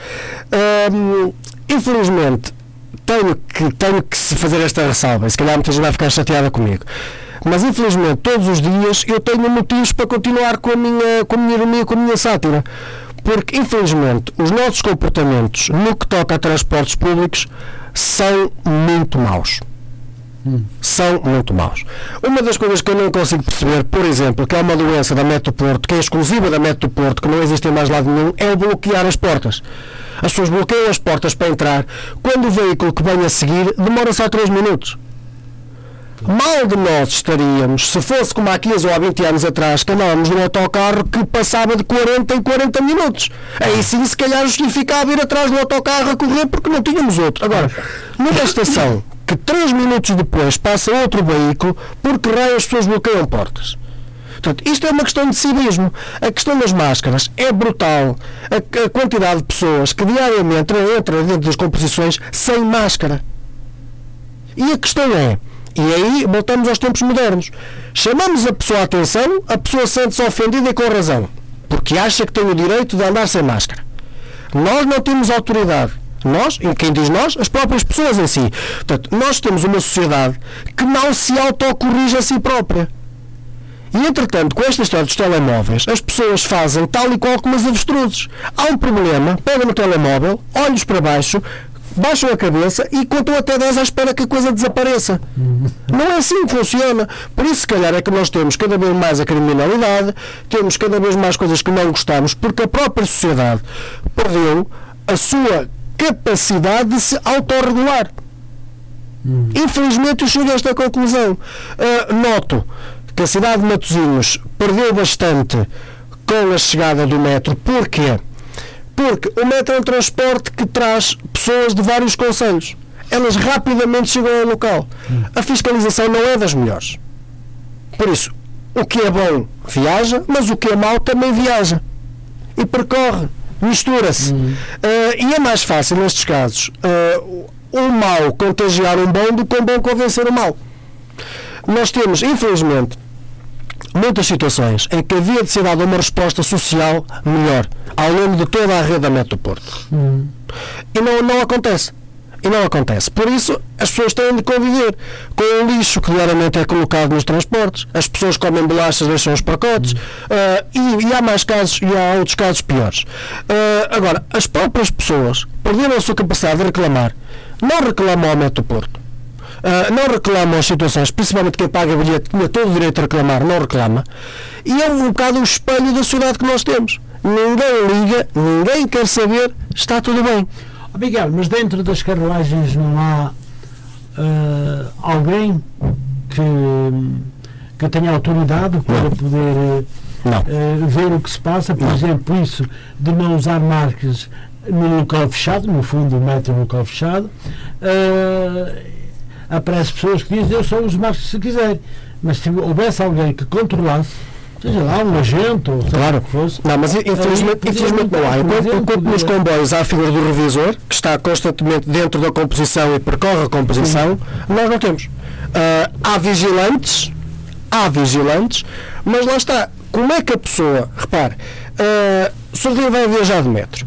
infelizmente, tenho que, tenho que fazer esta ressalva, e se calhar muita gente vai ficar chateada comigo. Mas infelizmente, todos os dias eu tenho motivos para continuar com a minha, com a minha ironia, com a minha sátira. Porque, infelizmente, os nossos comportamentos no que toca a transportes públicos são muito maus. São muito maus. Uma das coisas que eu não consigo perceber, por exemplo, que é uma doença da Metro Porto, que é exclusiva da Metro Porto, que não existe em mais lado nenhum, é o bloquear as portas. As pessoas bloqueiam as portas para entrar. Quando o veículo que vem a seguir demora só 3 minutos. Mal de nós estaríamos, se fosse como há 15 ou há 20 anos atrás, que andávamos num autocarro que passava de 40 em 40 minutos. Aí sim, se calhar justificava ir atrás do autocarro a correr porque não tínhamos outro. Agora, numa estação que 3 minutos depois passa outro veículo, porque raio as pessoas bloqueiam portas? Portanto, isto é uma questão de civismo. A questão das máscaras é brutal. A, a quantidade de pessoas que diariamente entram dentro das composições sem máscara. E a questão é, e aí voltamos aos tempos modernos, chamamos a pessoa a atenção, a pessoa sente-se ofendida e com razão, porque acha que tem o direito de andar sem máscara. Nós não temos autoridade. Nós, e quem diz nós, as próprias pessoas em si. Portanto, nós temos uma sociedade que não se autocorrige a si própria. E, entretanto, com esta história dos telemóveis, as pessoas fazem tal e qual como as avestruzes. Há um problema, pegam no telemóvel, olhos para baixo, baixam a cabeça e contam até 10 à espera que a coisa desapareça. Não é assim que funciona. Por isso, se calhar, é que nós temos cada vez mais a criminalidade, temos cada vez mais coisas que não gostamos, porque a própria sociedade perdeu a sua capacidade de se autorregular. Infelizmente, eu chego a esta conclusão. Uh, noto que a cidade de Matosinhos perdeu bastante com a chegada do metro. Porquê? Porque o metro é um transporte que traz pessoas de vários conselhos. Elas rapidamente chegam ao local. A fiscalização não é das melhores. Por isso, o que é bom viaja, mas o que é mau também viaja. E percorre, mistura-se. Uhum. Uh, e é mais fácil, nestes casos, uh, o mal contagiar um bom do que um bom convencer o mal. Nós temos, infelizmente, muitas situações em que havia de ser dada uma resposta social melhor ao longo de toda a rede da Metro Porto. Hum. E não, não acontece. E não acontece. Por isso, as pessoas têm de conviver com o lixo que diariamente é colocado nos transportes. As pessoas comem bolachas, deixam os pacotes. Uh, e, e, há mais casos, e há outros casos piores. Uh, agora, as próprias pessoas perderam a sua capacidade de reclamar. Não reclamam ao Metro Porto uh, não reclamam as situações, principalmente quem paga bilhete tinha todo o direito a reclamar, não reclama, e é um bocado o espelho da sociedade que nós temos. Ninguém liga, ninguém quer saber, está tudo bem. Oh, Miguel, mas dentro das carruagens não há uh, alguém que que tenha autoridade para poder eh, ver o que se passa, por Não. exemplo, isso de não usar marcas no local fechado, no fundo, o metro no local fechado. eh, aparece pessoas que dizem eu só uso marcas se quiser. Mas se houvesse alguém que controlasse, seja lá um agente ou Claro. o fosse, Não, mas infelizmente, infelizmente não há. Enquanto, enquanto nos podia- comboios há a figura do revisor, que está constantemente dentro da composição e percorre a composição, nós não temos. Ah, há vigilantes, há vigilantes, mas lá está. Como é que a pessoa, repare, ah, o Sr. vai viajar de metro,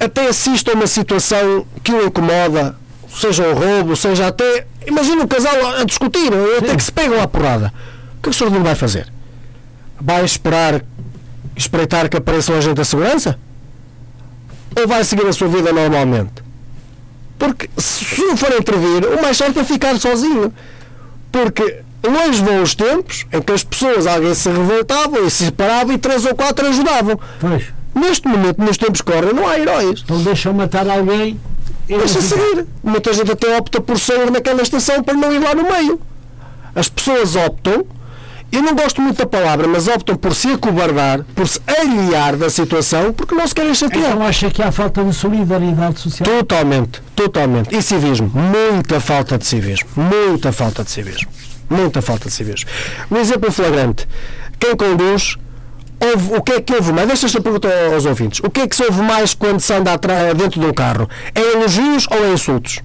até assiste a uma situação que o incomoda, seja um roubo, seja até. Imagina um casal a discutir, até que se pegam à porrada. O que é que o Sr. vai fazer? Vai esperar espreitar que apareça um agente da segurança? Ou vai seguir a sua vida normalmente? Porque se não for intervir, o mais certo é ficar sozinho. Porque longe vão os tempos em que as pessoas, alguém se revoltavam e se separavam e três ou quatro ajudavam. Pois, Neste momento, nos tempos que correm, não há heróis. então deixam matar alguém Deixa seguir. Muita gente até opta por sair naquela estação para não ir lá no meio. As pessoas optam, eu não gosto muito da palavra, mas optam por se acobardar, por se aliar da situação, porque não se querem chatear. Então acha que há falta de solidariedade social? Totalmente, totalmente. E civismo. Muita falta de civismo. Muita falta de civismo. Muita falta de civismo. Um exemplo flagrante. Quem conduz, ouve, o que é que houve mais? Deixa esta pergunta aos ouvintes. O que é que se ouve mais quando se anda dentro de um carro? É elogios ou é insultos?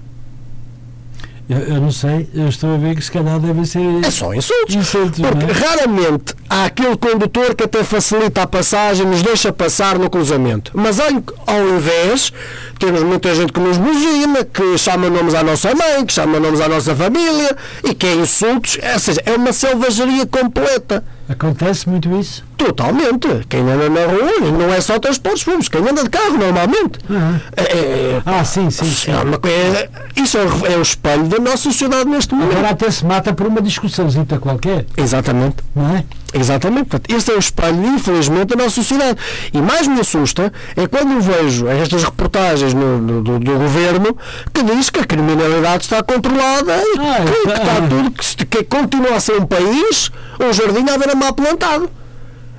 Eu, eu não sei, eu estou a ver que se calhar deve ser. É só insultos. Insultos, Porque é? raramente há aquele condutor que até facilita a passagem, nos deixa passar no cruzamento. Mas ao, ao invés, temos muita gente que nos buzina, que chama nomes à nossa mãe, que chama nomes à nossa família e que é insultos. Ou seja, é uma selvageria completa. Acontece muito isso? Totalmente. Quem anda na rua não é só transportes públicos, quem anda de carro normalmente. Aham. É- é- Ah, sim, sim. sim. é uma coisa- isso é o, é espelho da nossa sociedade neste momento. Agora até se mata por uma discussãozita qualquer, Exatamente. não é? Exatamente. Portanto, esse é o espelho, infelizmente, da nossa sociedade. E mais me assusta é quando vejo estas reportagens no- no- do, do governo que diz que a criminalidade está controlada e Ah, que, que tá. está tudo, que, que continua a ser um país, um jardim a haver mal plantado.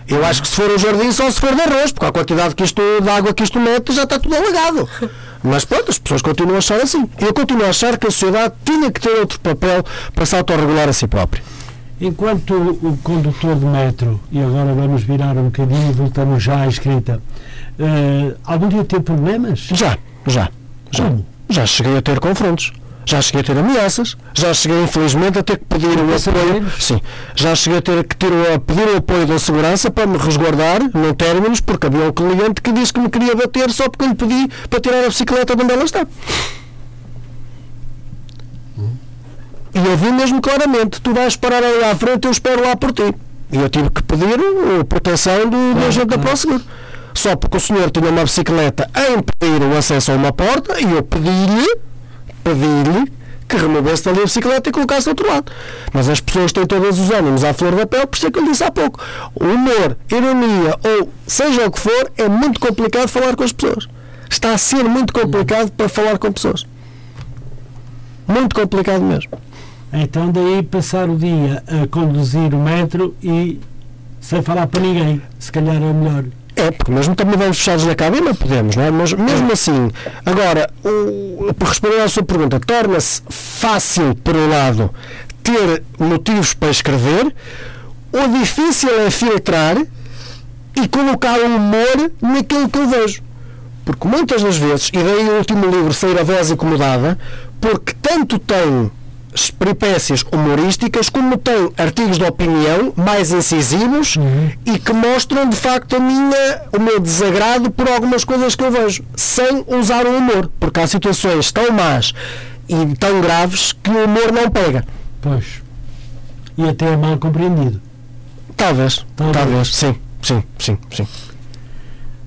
Eu acho que se for um jardim só se for de arroz, porque a quantidade que isto, de água que isto mete já está tudo alagado. Mas pronto, as pessoas continuam a achar assim. Eu continuo a achar que a sociedade tinha que ter outro papel para se autorregular a si própria. Enquanto o condutor de metro, e agora vamos virar um bocadinho e voltamos já à escrita, eh, algum dia teve problemas? Já, já. Já, Como? já cheguei a ter confrontos. Já cheguei a ter ameaças. Já cheguei, infelizmente, a ter que pedir o apoio. Sim. Já cheguei a ter que ter o, pedir o apoio da segurança para me resguardar, no términos, porque havia um cliente que disse que me queria bater só porque eu lhe pedi para tirar a bicicleta de onde ela está. E eu vi mesmo claramente, tu vais parar ali à frente, eu espero lá por ti. E eu tive que pedir uh, proteção do, do agente da claro. ProSeguro. Só porque o senhor tinha uma bicicleta a impedir o acesso a uma porta e eu pedi-lhe, pedi-lhe que removesse dali a bicicleta e colocasse do outro lado. Mas as pessoas têm todos os ânimos à flor da pele, por isso é que eu disse há pouco. Humor, ironia ou seja o que for, é muito complicado falar com as pessoas. Está a ser muito complicado para falar com pessoas. Muito complicado mesmo. Então daí passar o dia a conduzir o metro e sem falar para ninguém, se calhar é melhor. É, porque mesmo também vamos fechados na cabine, podemos, não é? Mas mesmo assim, agora, o, para responder à sua pergunta, torna-se fácil, por um lado, ter motivos para escrever, o difícil é filtrar e colocar o humor naquilo que eu vejo. Porque muitas das vezes, e daí o último livro sair a voz incomodada, porque tanto tem peripécias humorísticas como tem artigos de opinião mais incisivos Uhum. e que mostram de facto a minha, o meu desagrado por algumas coisas que eu vejo, sem usar o humor, porque há situações tão más e tão graves que o humor não pega. Pois. E até é mal compreendido. Talvez, Talvez. talvez, sim, sim, sim, sim.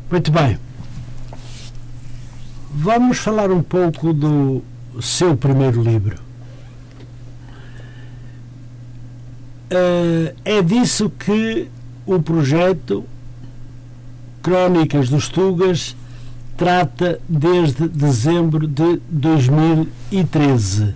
Muito bem. Vamos falar um pouco do seu primeiro livro. Eh, é disso que o projeto Crónicas dos Tugas trata desde dezembro de 2013.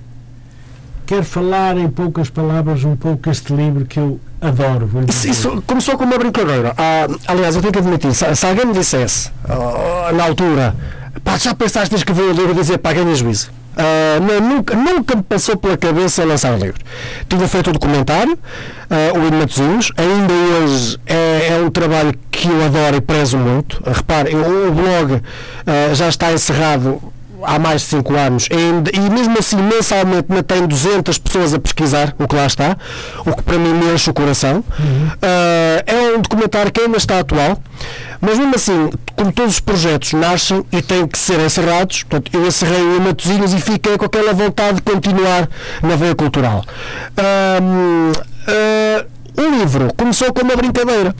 quer falar em poucas palavras um pouco este livro que eu adoro. Isso, começou com uma brincadeira. Ah, aliás, eu tenho que admitir, se, se alguém me dissesse ah, na altura, pá, já pensaste em escrever o livro e dizer, pá, ganha juízo. Uh, não, nunca, nunca me passou pela cabeça lançar livro. Tinha feito o documentário, uh, o Hino Matosinhos, ainda hoje é, é, um trabalho que eu adoro e prezo muito. Uh, repare, eu, o blog uh, já está encerrado há mais de 5 anos e, e, mesmo assim mensalmente tem 200 pessoas a pesquisar o que lá está, o que para mim me enche o coração. Uhum. Uh, é um documentário que ainda está atual, mas mesmo assim, como todos os projetos nascem e têm que ser encerrados, portanto, eu encerrei o Matosinhos e fiquei com aquela vontade de continuar na veia cultural. Uh, uh, o livro começou com uma brincadeira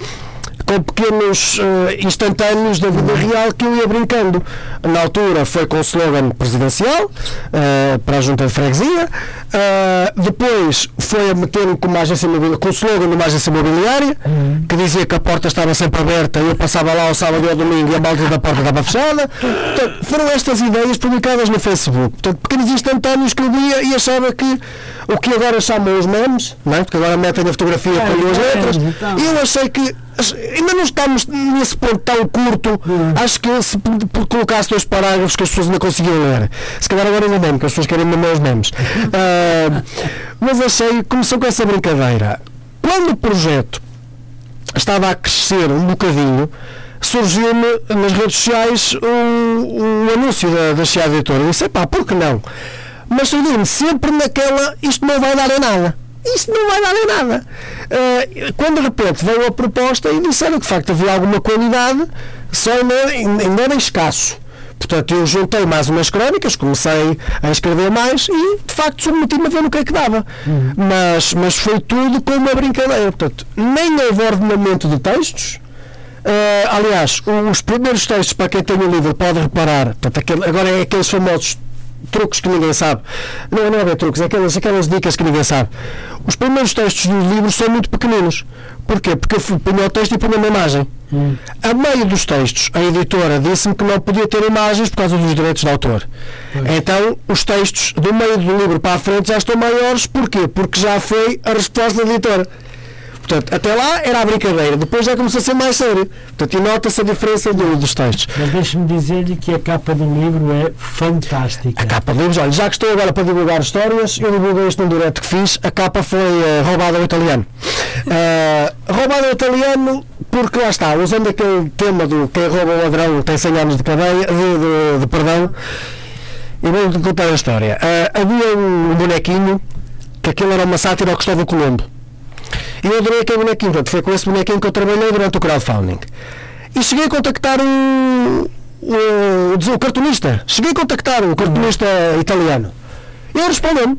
com pequenos uh, instantâneos da vida real que eu ia brincando. Na altura foi com o slogan presidencial uh, para a junta de freguesia, uh, depois foi a meter-me com uma agência com o slogan de uma agência imobiliária uhum. que dizia que a porta estava sempre aberta e eu passava lá ao sábado e ao domingo e a balda da porta estava fechada. Portanto, foram estas ideias publicadas no Facebook. Portanto, pequenos instantâneos que eu via e achava que o que agora chamam os memes, não é? porque agora metem a fotografia é, com duas letras, então. e eu achei que ainda não estamos nesse ponto tão curto. Hum. Acho que se colocasse dois parágrafos que as pessoas ainda conseguiam ler, se calhar agora ainda mesmo, que as pessoas querem mesmo os memes. Uh, mas achei, começou com essa brincadeira. Quando o projeto estava a crescer um bocadinho, surgiu-me nas redes sociais o, o anúncio da, da Chia Editora. Eu disse, pá, por que não? Mas surgiu-me sempre naquela, isto não vai dar em nada isto não vai dar em nada. Uh, quando de repente veio a proposta e disseram que de facto havia alguma qualidade, só ainda, ainda era escasso. Portanto, eu juntei mais umas crónicas, comecei a escrever mais e, de facto, submeti-me a ver o que é que dava. Uhum. Mas, mas foi tudo com uma brincadeira. Portanto, nem houve ordenamento de textos. Uh, aliás, os primeiros textos, para quem tem o livro, pode reparar, portanto, aquele, agora é aqueles famosos truques que ninguém sabe. Não, não é bem truques, é aquelas, aquelas dicas que ninguém sabe. Os primeiros textos dos livros são muito pequeninos. Porquê? Porque eu ponho o texto e ponho uma imagem. Hum. A meio dos textos, a editora disse-me que não podia ter imagens por causa dos direitos de autor. Então, os textos do meio do livro para a frente já estão maiores. Porquê? Porque já foi a resposta da editora. Portanto, até lá era a brincadeira, depois já começou a ser mais sério. Portanto, e nota-se a diferença do, dos textos. Mas deixe-me dizer-lhe que a capa do livro é fantástica. A capa do livro, olha, já que estou agora para divulgar histórias, eu divulguei este num direto que fiz, a capa foi uh, roubada ao italiano. Uh, roubada ao italiano porque lá está, usando aquele tema do quem rouba o ladrão tem 100 anos de cadeia, de, de, de perdão, e vou contar a história. Uh, havia um bonequinho que aquilo era uma sátira ao Cristóvão Colombo. E eu adorei aquele bonequinho. Portanto, foi com esse bonequinho que eu trabalhei durante o crowdfunding. E cheguei a contactar o, o, o cartunista. Cheguei a contactar o cartunista italiano. Ele respondeu-me.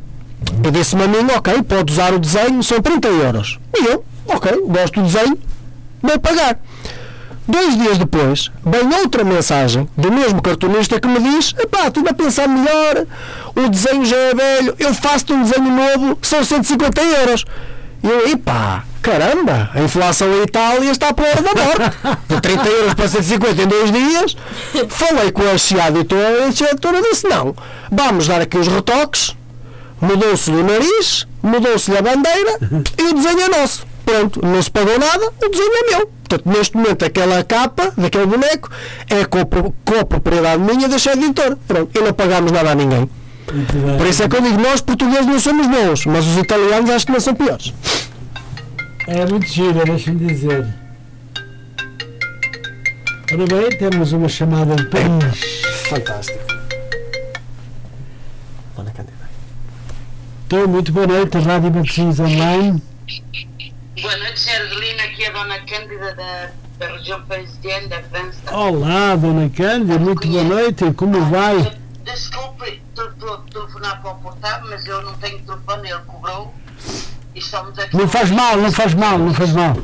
Eu disse-me a mim, ok, pode usar o desenho, são 30 euros. E eu, ok, gosto do desenho, vou pagar. Dois dias depois, vem outra mensagem do mesmo cartunista que me diz: Epá, estive a pensar melhor, o desenho já é velho, eu faço-te um desenho novo, são 150 euros. E eu, epá, caramba, a inflação em Itália está para hora da morte. De 30 euros para 150 em dois dias. Falei com a Chia editora e a Chia editora disse: não, vamos dar aqui os retoques. Mudou-se o nariz, mudou-se a bandeira e o desenho é nosso. Pronto, não se pagou nada, o desenho é meu. Portanto, neste momento, aquela capa daquele boneco é com a propriedade minha da Chia editora. Pronto, e não pagámos nada a ninguém. Por isso é que eu digo, nós portugueses não somos bons, mas os italianos acho que não são piores. É muito gira, deixa-me dizer. Ora bem, temos uma chamada de país. Fantástico. Dona Cândida. Estou, muito boa noite, Rádio Matosinhos Online. Boa noite, Sra. Adelina, aqui é a Dona Cândida da, da região parisienne da França. Olá, Dona Cândida, muito boa noite, como vai? Desculpe telefonar para o portátil, mas eu não tenho telefone, ele cobrou. Não faz mal, não faz mal, não faz mal.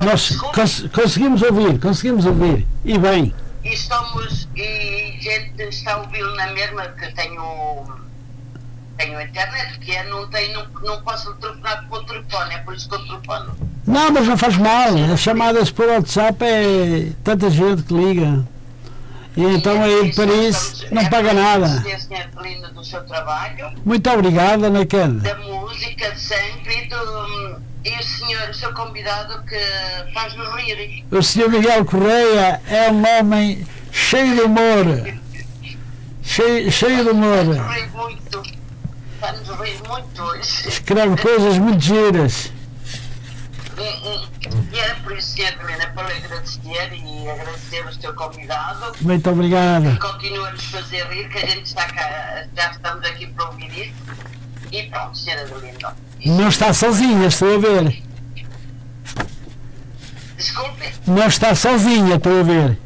Nós cons conseguimos ouvir, conseguimos ouvir. E bem. E estamos. E gente está a ouvi-lo na mesma, que tenho. Tenho internet, que é, não, tenho, não, não posso telefonar com o telefone, é por isso que eu telefono. Não, mas não faz mal. As chamadas por WhatsApp é tanta gente que liga. E então aí de Paris não paga nada. Senhor Muito obrigado, Ana da música de sempre e, do, e o senhor, o seu convidado que faz-nos rir. O Sr. Miguel Correia é um homem cheio de humor. Cheio, cheio de humor. Faz-nos rir muito. Faz-nos rir muito hoje. Escreve coisas muito giras. E, e, e era por isso, senhor Belino, para lhe agradecer e agradecer o seu convidado. Muito obrigado. Continua a nos fazer rir, que a gente está cá, já estamos aqui para ouvir isso. E pronto, senhora Belinda. Não está sozinha, estou a ver. Desculpe. Não está sozinha, estou a ver.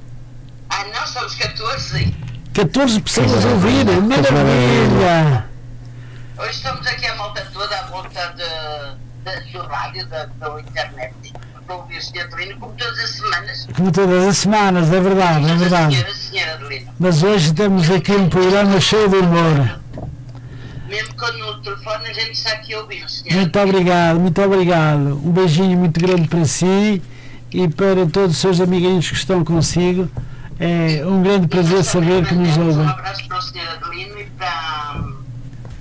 Ah, não, somos 14. 14 pessoas a ouvir. Maravilha! Hoje estamos aqui a malta toda à volta de, do rádio, da, da internet. Para ouvir o Sr. Adelino, como todas as semanas. Como todas as semanas, é verdade, é verdade. senhoras, senhora Adelino. Mas hoje temos aqui um programa cheio de humor. Mesmo quando no telefone a gente está aqui a ouvir o senhor. Muito obrigado, muito obrigado. Um beijinho muito grande para si e para todos os seus amiguinhos que estão consigo. É um grande prazer saber que nos Um ouvem. abraço para o Sr. Adelino e para,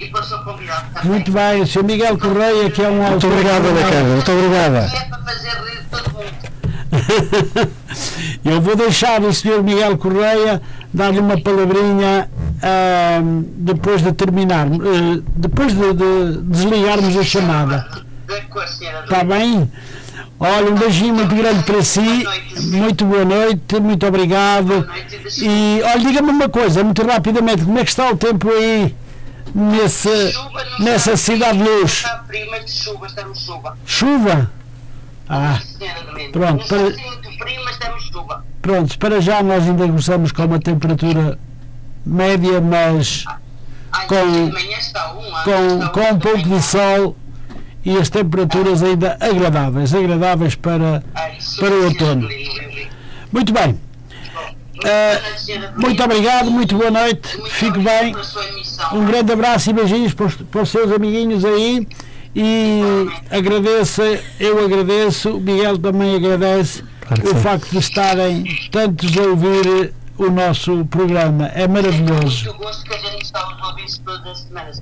e também. Muito bem, o Sr. Miguel Correia, que é um Muito obrigado, Ana Cândida. Muito obrigada. E é para fazer rir todo mundo. Eu vou deixar o Sr. Miguel Correia dar-lhe uma palavrinha ah, depois de terminar, eh, depois de, de desligarmos a chamada. Está bem? Olha, um beijinho muito grande para si, muito boa noite, muito obrigado. E olha, diga-me uma coisa, muito rapidamente, como é que está o tempo aí nesse, nessa cidade de luz? De chuva, estamos chuva. Chuva? Ah, pronto, para- estamos chuva. pronto, para já nós ainda gostamos com uma temperatura média, mas Ai, Com- com, com um pouco de sol e as temperaturas ainda agradáveis, agradáveis para, para o outono. Muito bem, Adelino. muito obrigado, muito boa noite, Muito fique bem. Um grande abraço e beijinhos para os, para os seus amiguinhos aí e agradeço, eu agradeço, o Miguel também agradece Claro o facto de estarem tantos a ouvir o nosso programa. É maravilhoso.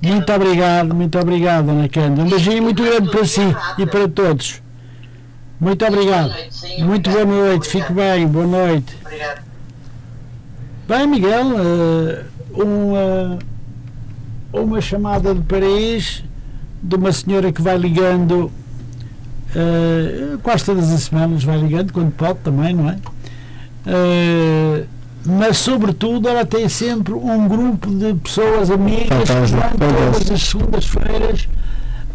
Muito obrigado, muito obrigado, Ana Cândida. Um beijinho muito grande para si e para todos. Muito obrigado. Muito boa noite, fique bem, boa noite. Obrigado. Bem, Miguel, eh, uma, uma chamada de Paris de uma senhora que vai ligando eh, quase todas as semanas, vai ligando quando pode também, não é? Eh, mas, sobretudo, ela tem sempre um grupo de pessoas amigas que vão todas as segundas-feiras.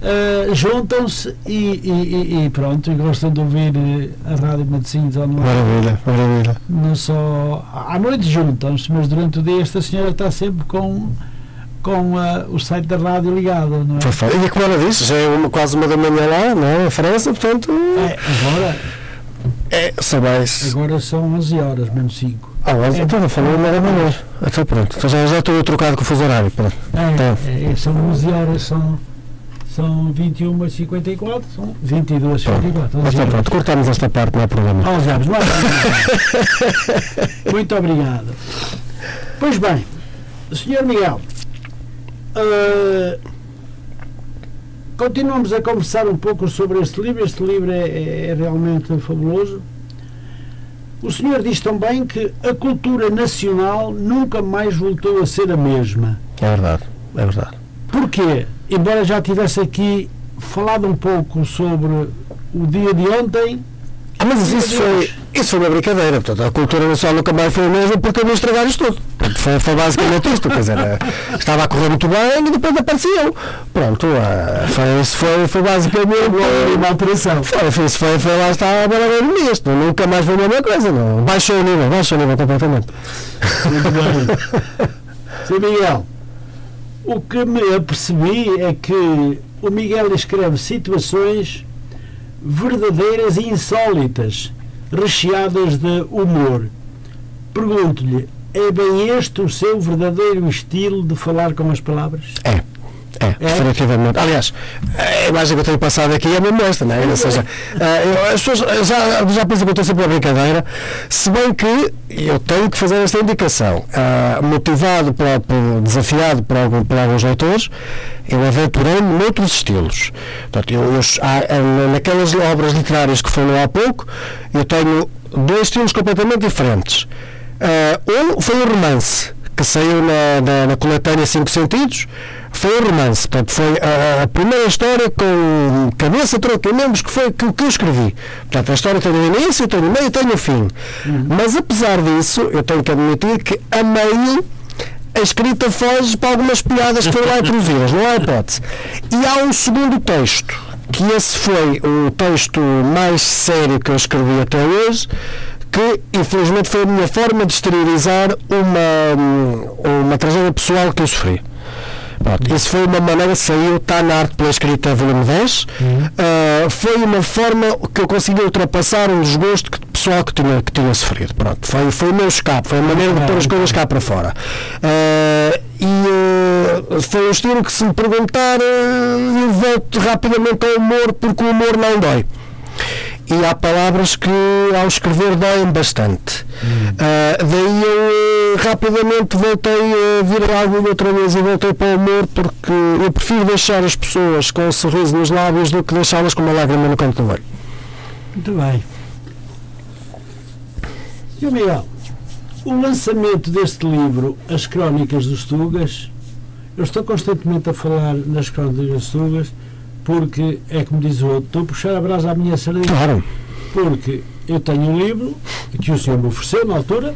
Eh, juntam-se e, e- e- pronto, e gostam de ouvir eh, a Rádio Matosinhos online Maravilha, maravilha. não só à noite juntam-se, mas durante o dia esta senhora está sempre com, com ah, o site da rádio ligado, não é? Perfeito. E como ela disse, já é uma, quase uma da manhã lá, não é? Em França, portanto. É, agora, É, só mais. agora são 11 horas, menos 5. Ah, mas então não falou uma da manhã. Então pronto. Então já, já estou trocado com o fuso horário. Pronto. É, Tá. é, são 11 horas, são, são 21h54, são 22h54. Então pronto, cortamos esta parte, não há problema. Oh, já, não há problema. Muito obrigado. Pois bem, Sr. Miguel, eh, continuamos a conversar um pouco sobre este livro. Este livro é, é- é realmente fabuloso. O senhor diz também que a cultura nacional nunca mais voltou a ser a mesma. É verdade, é verdade. Porquê? Embora já tivesse aqui falado um pouco sobre o dia de ontem, Ah, mas isso foi, isso foi uma brincadeira. Portanto, a cultura nacional nunca mais foi a mesma porque eu me estragar isto tudo. Portanto, foi, foi basicamente isto. Quer dizer, eh, estava a correr muito bem e depois apareceu. Pronto, eh, foi, isso foi, foi basicamente. uma alteração. Foi, foi, isso foi, foi lá está a bola nisto. Nunca mais foi a mesma coisa. Não. Baixou o nível, baixou o nível completamente. Muito bem. Sr. Miguel, o que me apercebi é que o Miguel escreve situações verdadeiras e insólitas, recheadas de humor. Pergunto-lhe, é bem este o seu verdadeiro estilo de falar com as palavras? É, É, é, definitivamente. Aliás, a imagem que eu tenho passado aqui é mesmo esta, não é? Ou seja, uh, as pessoas já, já pensam que eu estou sempre a brincadeira, se bem que eu tenho que fazer esta indicação. Uh, motivado, por, por, desafiado por, algum, por alguns leitores, eu aventurei-me noutros estilos. Portanto, eu, eu, naquelas obras literárias que foram há pouco, eu tenho dois estilos completamente diferentes. Uh, um foi o romance, que saiu na, na, na coletânea Cinco Sentidos, foi um romance. Portanto, foi a, a, primeira história com cabeça, troca e membros que, foi, que, que eu escrevi. Portanto, a história tem o início, tem o meio e tem o fim. Uhum. Mas, apesar disso, eu tenho que admitir que, a meio, a escrita foge para algumas piadas que foram lá introduzidas, não há hipótese. E há um segundo texto, que esse foi o texto mais sério que eu escrevi até hoje, que infelizmente foi a minha forma de exteriorizar uma, uma tragédia pessoal que eu sofri. Pronto, isso foi uma maneira, saiu, está na arte pela escrita volume 10, uhum. uh, foi uma forma que eu consegui ultrapassar um desgosto que, pessoal que tinha, que tinha sofrido. Pronto, foi, foi o meu escape, foi a maneira de pôr as coisas cá para fora. Uh, e uh, foi um estilo que, se me perguntar, eu volto rapidamente ao humor, porque o humor não dói e há palavras que ao escrever doem bastante. Hum. Uh, daí eu uh, rapidamente voltei a vir algo outra vez e voltei para o humor porque eu prefiro deixar as pessoas com um sorriso nos lábios do que deixá-las com uma lágrima no canto do olho. Muito bem. E o Miguel, o lançamento deste livro, As Crónicas dos Tugas, eu estou constantemente a falar nas Crónicas dos Tugas porque é como diz o outro, estou a puxar a brasa à minha sardinha. Claro. Porque eu tenho um livro que o senhor me ofereceu na altura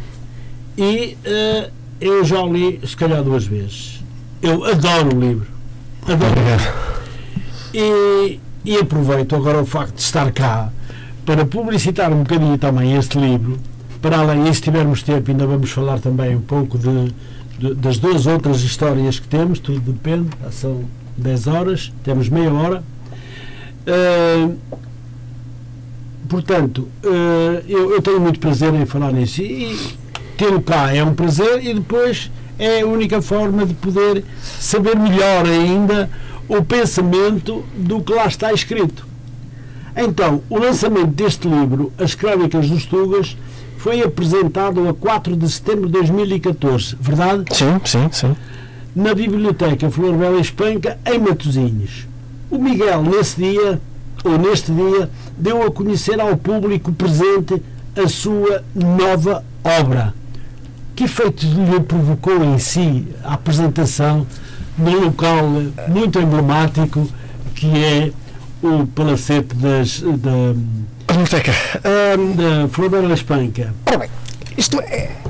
e uh, eu já o li, se calhar, duas vezes. Eu adoro o livro. Adoro. E, e aproveito agora o facto de estar cá para publicitar um bocadinho também este livro. Para além, e se tivermos tempo, ainda vamos falar também um pouco de, de das duas outras histórias que temos, tudo depende, são 10 horas, temos meia hora. Uh, portanto, uh, eu, eu, tenho muito prazer em falar nisso. E tê-lo cá é um prazer e depois é a única forma de poder saber melhor ainda o pensamento do que lá está escrito. Então, o lançamento deste livro, As Crónicas dos Tugas, foi apresentado a 4 de setembro de 2014, verdade? Sim, sim, sim na Biblioteca Flor Bela Espanca, em Matosinhos. O Miguel, nesse dia, ou neste dia, deu a conhecer ao público presente a sua nova obra. Que efeito lhe provocou em si a apresentação num local muito emblemático que é o Palacete das, da, Biblioteca um, da Flor Bela Espanca? Ora bem, isto é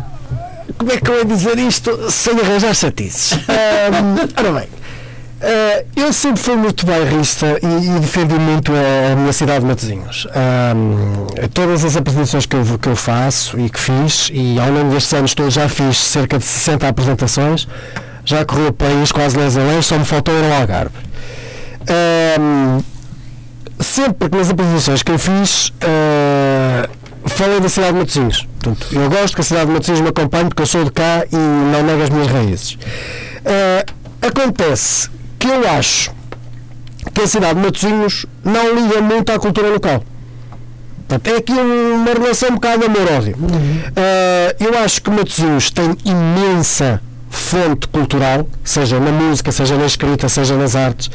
como é que eu ia dizer isto sem arranjar chatices? Um, ora bem, uh, eu sempre fui muito bairrista e, e defendi muito a, a, minha cidade de Matosinhos. Um, todas as apresentações que eu, que eu faço e que fiz, e ao longo destes anos todos já fiz cerca de 60 apresentações, já corri o país quase les a les, só me faltou ir ao Algarve. Um, sempre que nas apresentações que eu fiz, uh, falei da cidade de Matosinhos. Portanto, eu gosto que a cidade de Matosinhos me acompanhe porque eu sou de cá e não nego as minhas raízes. Uh, acontece que eu acho que a cidade de Matosinhos não liga muito à cultura local. Portanto, é aqui uma relação um bocado amor-ódio. Uh, eu acho que Matosinhos tem imensa fonte cultural, seja na música, seja na escrita, seja nas artes,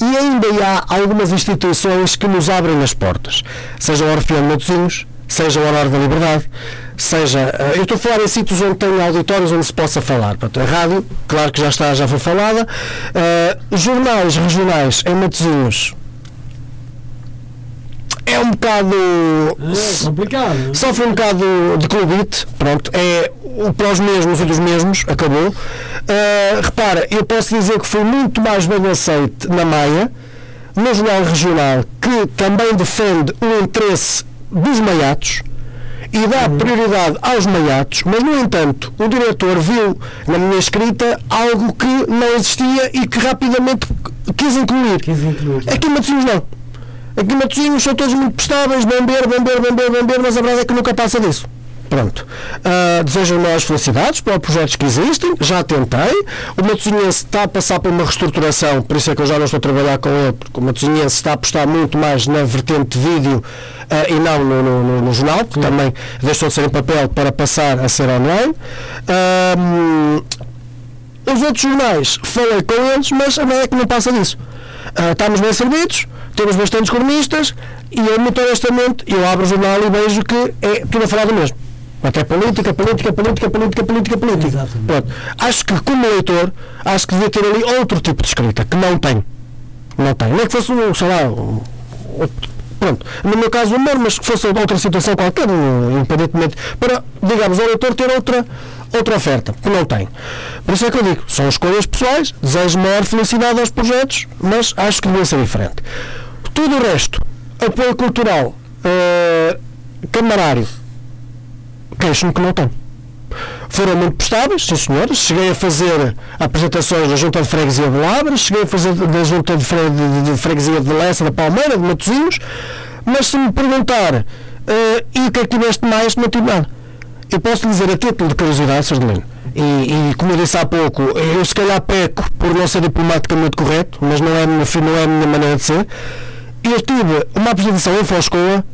e ainda há algumas instituições que nos abrem as portas, seja o Orfeão Matosinhos, seja o horário da liberdade, seja. Eh, eu estou a falar em sítios onde tem auditórios onde se possa falar. Portanto, a rádio, claro que já está, já foi falada. Uh, jornais regionais em Matosinhos. É um bocado. É complicado. Sofre um bocado de clubite, pronto. É para os mesmos e dos mesmos, acabou. Uh, repara, eu posso dizer que foi muito mais bem aceite na Maia, no jornal regional, que também defende o interesse dos maiatos e dá uhum. prioridade aos maiatos, mas, no entanto, o diretor viu na minha escrita algo que não existia e que rapidamente quis incluir. Quis incluir. Aqui em Matosinhos não. Aqui em Matosinhos são todos muito prestáveis, bem beber, bem beber, bem beber, bem beber, mas a verdade é que nunca passa disso. Pronto. Uh, desejo mais felicidades para os projetos que existem, já tentei. O Matosinhense está a passar por uma reestruturação, por isso é que eu já não estou a trabalhar com ele, porque o Matosinhense está a apostar muito mais na vertente de vídeo uh, e não no, no, no jornal, que também deixou de ser em papel para passar a ser online. Uh, os outros jornais, falei com eles, mas a verdade é que não passa disso. Uh, estamos bem servidos, temos bastantes cronistas e eu, muito honestamente, eu abro o jornal e vejo que é tudo a falar do mesmo. Até política, política, política, política, política, política. Pronto. Acho que, como leitor, acho que devia ter ali outro tipo de escrita, que não tem. Não tem. Nem que fosse, sei lá, outro, pronto. No meu caso, humor, mas que fosse outra situação qualquer, independentemente, para, digamos, o leitor ter outra, outra oferta, que não tem. Por isso é que eu digo, são escolhas pessoais, desejo maior felicidade aos projetos, mas acho que devia ser diferente. Tudo o resto, apoio cultural, uh, camarário, queixo-me que não tem. Foram muito prestáveis, sim senhores. Cheguei a fazer apresentações da Junta de Freguesia de Labras, cheguei a fazer da Junta de, Fre de, de Freguesia de Lessa, da Palmeira, de Matosinhos, mas se me perguntar uh, e o que é que tiveste mais, não tive nada. Eu posso dizer a título de curiosidade, Sr. E, e, como eu disse há pouco, eu se calhar peco por não ser diplomaticamente correto, mas não é, não é a minha maneira de ser. Eu tive uma apresentação em Foscoa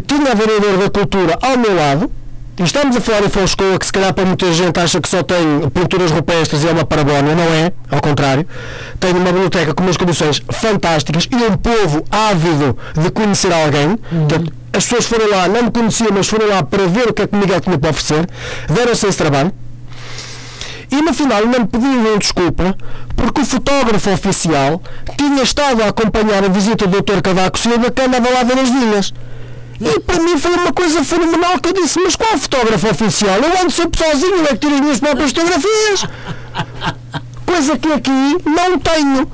que tinha a vereadora da cultura ao meu lado, e estamos a falar em Foscoa, que se calhar para muita gente acha que só tem pinturas rupestres e é uma parabónia, não é, ao contrário. Tem uma biblioteca com umas condições fantásticas e um povo ávido de conhecer alguém. Uhum. Portanto, as pessoas foram lá, não me conheciam, mas foram lá para ver o que é que Miguel tinha para oferecer, deram-se esse trabalho. E no final não me pediram desculpa porque o fotógrafo oficial tinha estado a acompanhar a visita do Dr. Cavaco Silva que andava lá ver as vinhas. E para mim foi uma coisa fenomenal que eu disse, mas qual fotógrafo oficial? Eu ando sempre sozinho, é que tiro as minhas próprias fotografias. Coisa que aqui não tenho.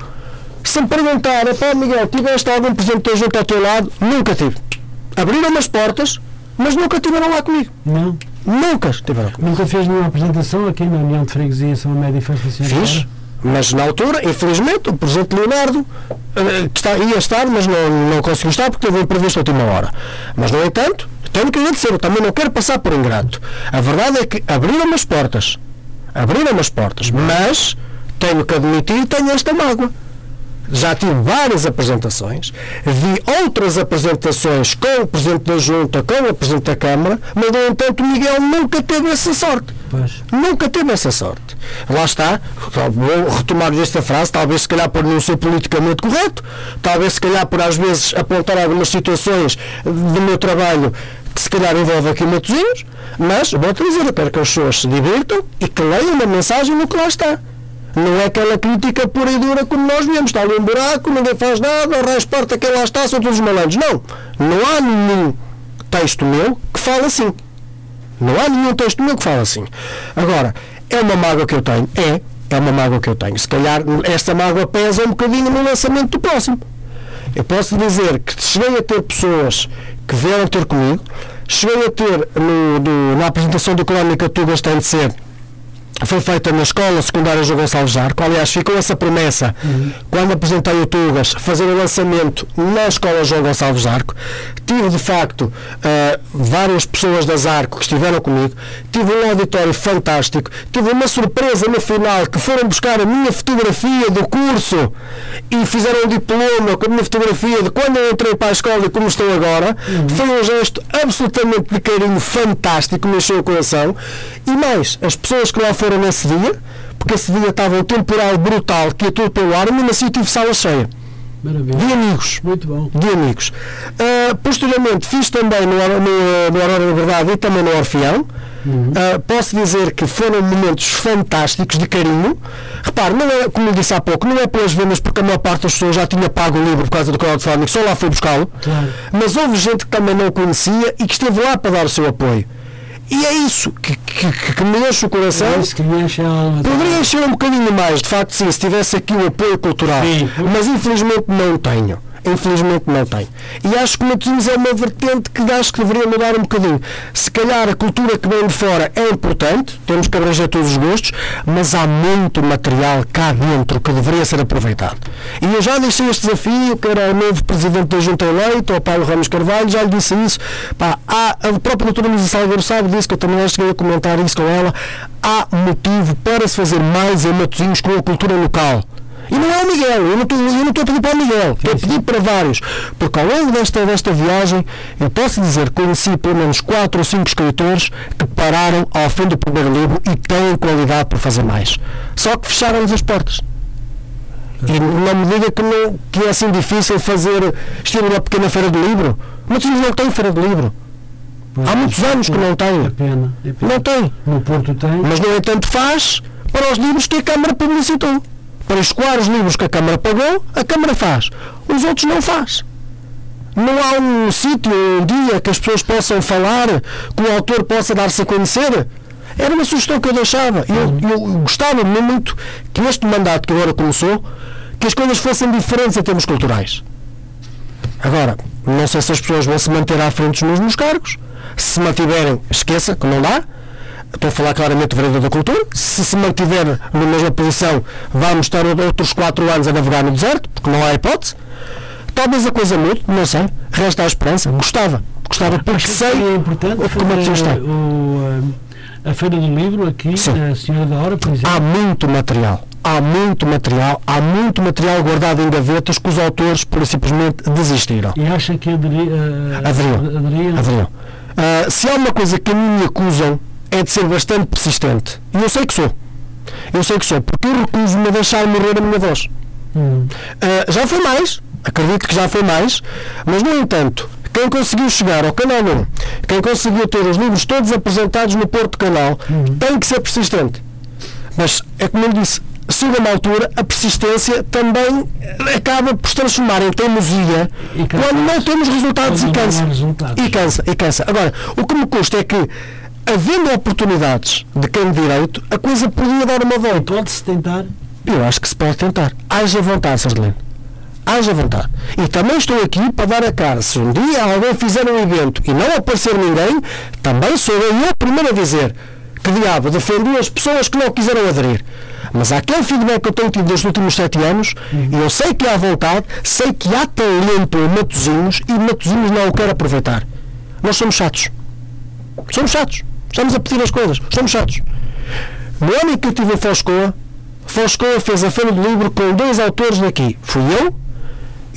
Se me perguntar, pá Miguel, tiveste algum presente junto ao teu lado? Nunca tive. Abriram as portas, mas nunca tiveram lá comigo. Não. Nunca estiveram comigo. Nunca fez nenhuma apresentação aqui na União de Freguesia São Média e Festa Fiz. Mas na altura, infelizmente, o Presidente Leonardo eh, que está, ia estar, mas não, não conseguiu estar porque teve um imprevisto à última hora. Mas, no entanto, tenho que agradecer, eu também não quero passar por ingrato. A verdade é que abriram as portas. Abriram as portas. Mas tenho que admitir tenho esta mágoa já tive várias apresentações, vi outras apresentações com o Presidente da Junta, com o Presidente da Câmara, mas, no entanto, Miguel nunca teve essa sorte. Pois. Nunca teve essa sorte. Lá está, vou retomar esta frase, talvez se calhar por não ser politicamente correto, talvez se calhar por às vezes apontar algumas situações do meu trabalho que se calhar envolve aqui Matosinhos, mas, dizer, eu quero que as pessoas se divirtam e que leiam uma mensagem no que lá está. Não é aquela crítica pura e dura como nós vemos. Está ali um buraco, ninguém faz nada, o resto porta que lá está, são todos malandros. Não. Não há nenhum texto meu que fale assim. Não há nenhum texto meu que fale assim. Agora, é uma mágoa que eu tenho. É. É uma mágoa que eu tenho. Se calhar esta mágoa pesa um bocadinho no lançamento do próximo. Eu posso dizer que cheguei a ter pessoas que vieram ter comigo, cheguei a ter no, do, na apresentação do Crónica Tudo Bastante Cedo foi feita na Escola Secundária João Gonçalves Jarco. Aliás, ficou essa promessa uhum. quando apresentei o Tugas, fazer o lançamento na Escola João Gonçalves Jarco. Tive, de facto, uh, várias pessoas das Arco que estiveram comigo. Tive um auditório fantástico. Tive uma surpresa no final que foram buscar a minha fotografia do curso e fizeram um diploma com a minha fotografia de quando eu entrei para a escola e como estou agora. Uhum. Foi um gesto absolutamente de carinho fantástico, me encheu o coração. E mais, as pessoas que lá foram foram nesse dia, porque esse dia estava um temporal brutal que ia tudo pelo ar, mesmo assim tive sala cheia. Maravilha. De amigos. Muito bom. De amigos. Uh, posteriormente fiz também no, no, no Aurora da Verdade e também no Orfeão. Uhum. Uh, posso dizer que foram momentos fantásticos de carinho. Repare, não é, como eu disse há pouco, não é pelas vendas, porque a maior parte das pessoas já tinha pago o livro por causa do crowdfunding, só lá foi buscá-lo. Claro. Mas houve gente que também não conhecia e que esteve lá para dar o seu apoio. E é isso que, que, que me enche o coração. É isso que me enche a alma. Poderia encher um bocadinho mais, de facto, sim, se tivesse aqui o apoio cultural. Sim. Mas infelizmente não tenho. Infelizmente não tem. E acho que Matosinhos é uma vertente que acho que deveria mudar um bocadinho. Se calhar a cultura que vem de fora é importante, temos que abranger todos os gostos, mas há muito material cá dentro que deveria ser aproveitado. E eu já deixei este desafio, que era o novo presidente da Junta eleito, o Paulo Ramos Carvalho, já lhe disse isso. Pá, há, a própria doutora Luísa Salgueiro sabe disso, que eu também cheguei a comentar isso com ela. Há motivo para se fazer mais em Matosinhos com a cultura local. E não é o Miguel, eu não estou, a pedir para o Miguel, estou a pedir para vários. Porque ao longo desta, desta viagem, eu posso dizer que conheci pelo menos 4 ou 5 escritores que pararam ao fim do primeiro livro e têm qualidade para fazer mais. Só que fecharam-lhes as portas. E não me diga que, não, que é assim difícil fazer estilo uma pequena feira de livro. Muitos não têm feira de livro. Pois, Há muitos anos que não tem. É pena, é pena. Não tem. No Porto tem. Mas, no entanto, faz para os livros que a Câmara publicitou. Para escoar os livros que a Câmara pagou, a Câmara faz. Os outros não faz. Não há um sítio, um dia que as pessoas possam falar, que o autor possa dar-se a conhecer. Era uma sugestão que eu deixava. Eu, eu gostava muito que este mandato que agora começou, que as coisas fossem diferentes em termos culturais. Agora, não sei se as pessoas vão se manter à frente dos mesmos cargos. Se mantiverem, esqueça que não dá. Estou a falar claramente do vereador da cultura. Se se mantiver na mesma posição, vamos estar outros quatro anos a navegar no deserto, porque não há hipótese. Talvez a coisa mude, não sei. Resta a esperança. Gostava. Gostava porque sei seria importante o que tem. o, a Feira do Livro aqui, Sim. na Senhora da Hora, por exemplo. Há muito material. Há muito material. Há muito material guardado em gavetas que os autores, por e simplesmente, desistiram. E acha que aderi, eh, Aderiam. aderiram? Ah, se há uma coisa que a mim me acusam é de ser bastante persistente. E eu sei que sou. Eu sei que sou, porque eu recuso-me a deixar morrer a minha voz. Hum. Ah, já foi mais, acredito que já foi mais, mas no entanto, quem conseguiu chegar ao Canal 1, quem conseguiu ter os livros todos apresentados no Porto Canal, tem que ser persistente. Mas é como eu disse, chega uma altura, a persistência também acaba por se transformar em teimosia quando não temos resultados e cansa. resultados. E cansa, e cansa. Agora, o que me custa é que, havendo oportunidades de quem direito, a coisa podia dar uma volta. Pode-se tentar? Eu acho que se pode tentar. Haja vontade, Sardelino. Haja vontade. E também estou aqui para dar a cara. Se um dia alguém fizer um evento e não aparecer ninguém, também sou eu o primeiro a dizer que diabo defendi as pessoas que não quiseram aderir. Mas aquele feedback que eu tenho tido nos últimos sete anos, e eu sei que há vontade, sei que há talento em Matozinhos e Matozinhos não o quer aproveitar. Nós somos chatos. Somos chatos. Estamos a pedir as coisas. Somos chatos. No ano em que eu estive em Foscoa, Foscoa fez a Feira do Livro com dois autores daqui. Fui eu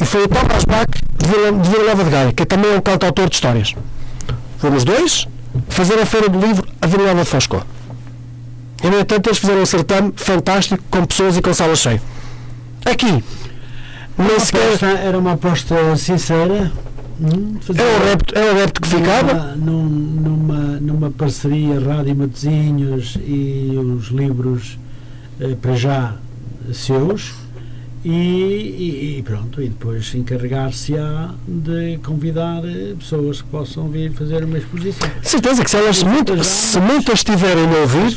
e foi o Thomas Bach de Vila, Nova de Gaia, que também é um cantautor de histórias. Fomos dois fazer a Feira do Livro a Vila Nova de Foscoa. E, no entanto, eles fizeram um certame fantástico, com pessoas e com sala cheia. Aqui, nem sequer... era uma aposta sincera. Hum, É o adepto, é o adepto que ficava. Numa, num- numa, numa parceria Rádio Matosinhos e os livros eh, para já seus e, e- e pronto, e depois encarregar-se-á de convidar eh, pessoas que possam vir fazer uma exposição. Certeza que se elas muito, se muitas tiverem a ouvir.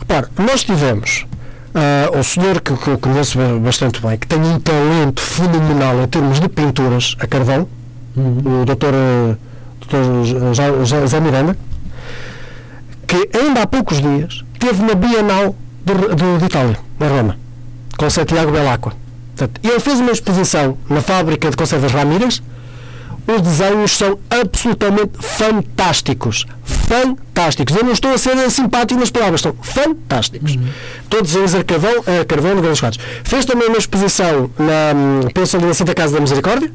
Repare, nós tivemos ah, o senhor que, que eu conheço ba- bastante bem, que tem um talento fenomenal em termos de pinturas a carvão, Uhum. o doutor, eh, doutor José Miranda, que ainda há poucos dias teve na Bienal de, de, de Itália, em Roma, com o Santiago Belacqua. Portanto, ele fez uma exposição na fábrica de conservas Ramírez. Os desenhos são absolutamente fantásticos. Fantásticos. Eu não estou a ser simpático nas palavras, são fantásticos. Todos eles a carvão, a carvão de grandes quadros. Fez também uma exposição na, hum, penso ali na Santa Casa da Misericórdia,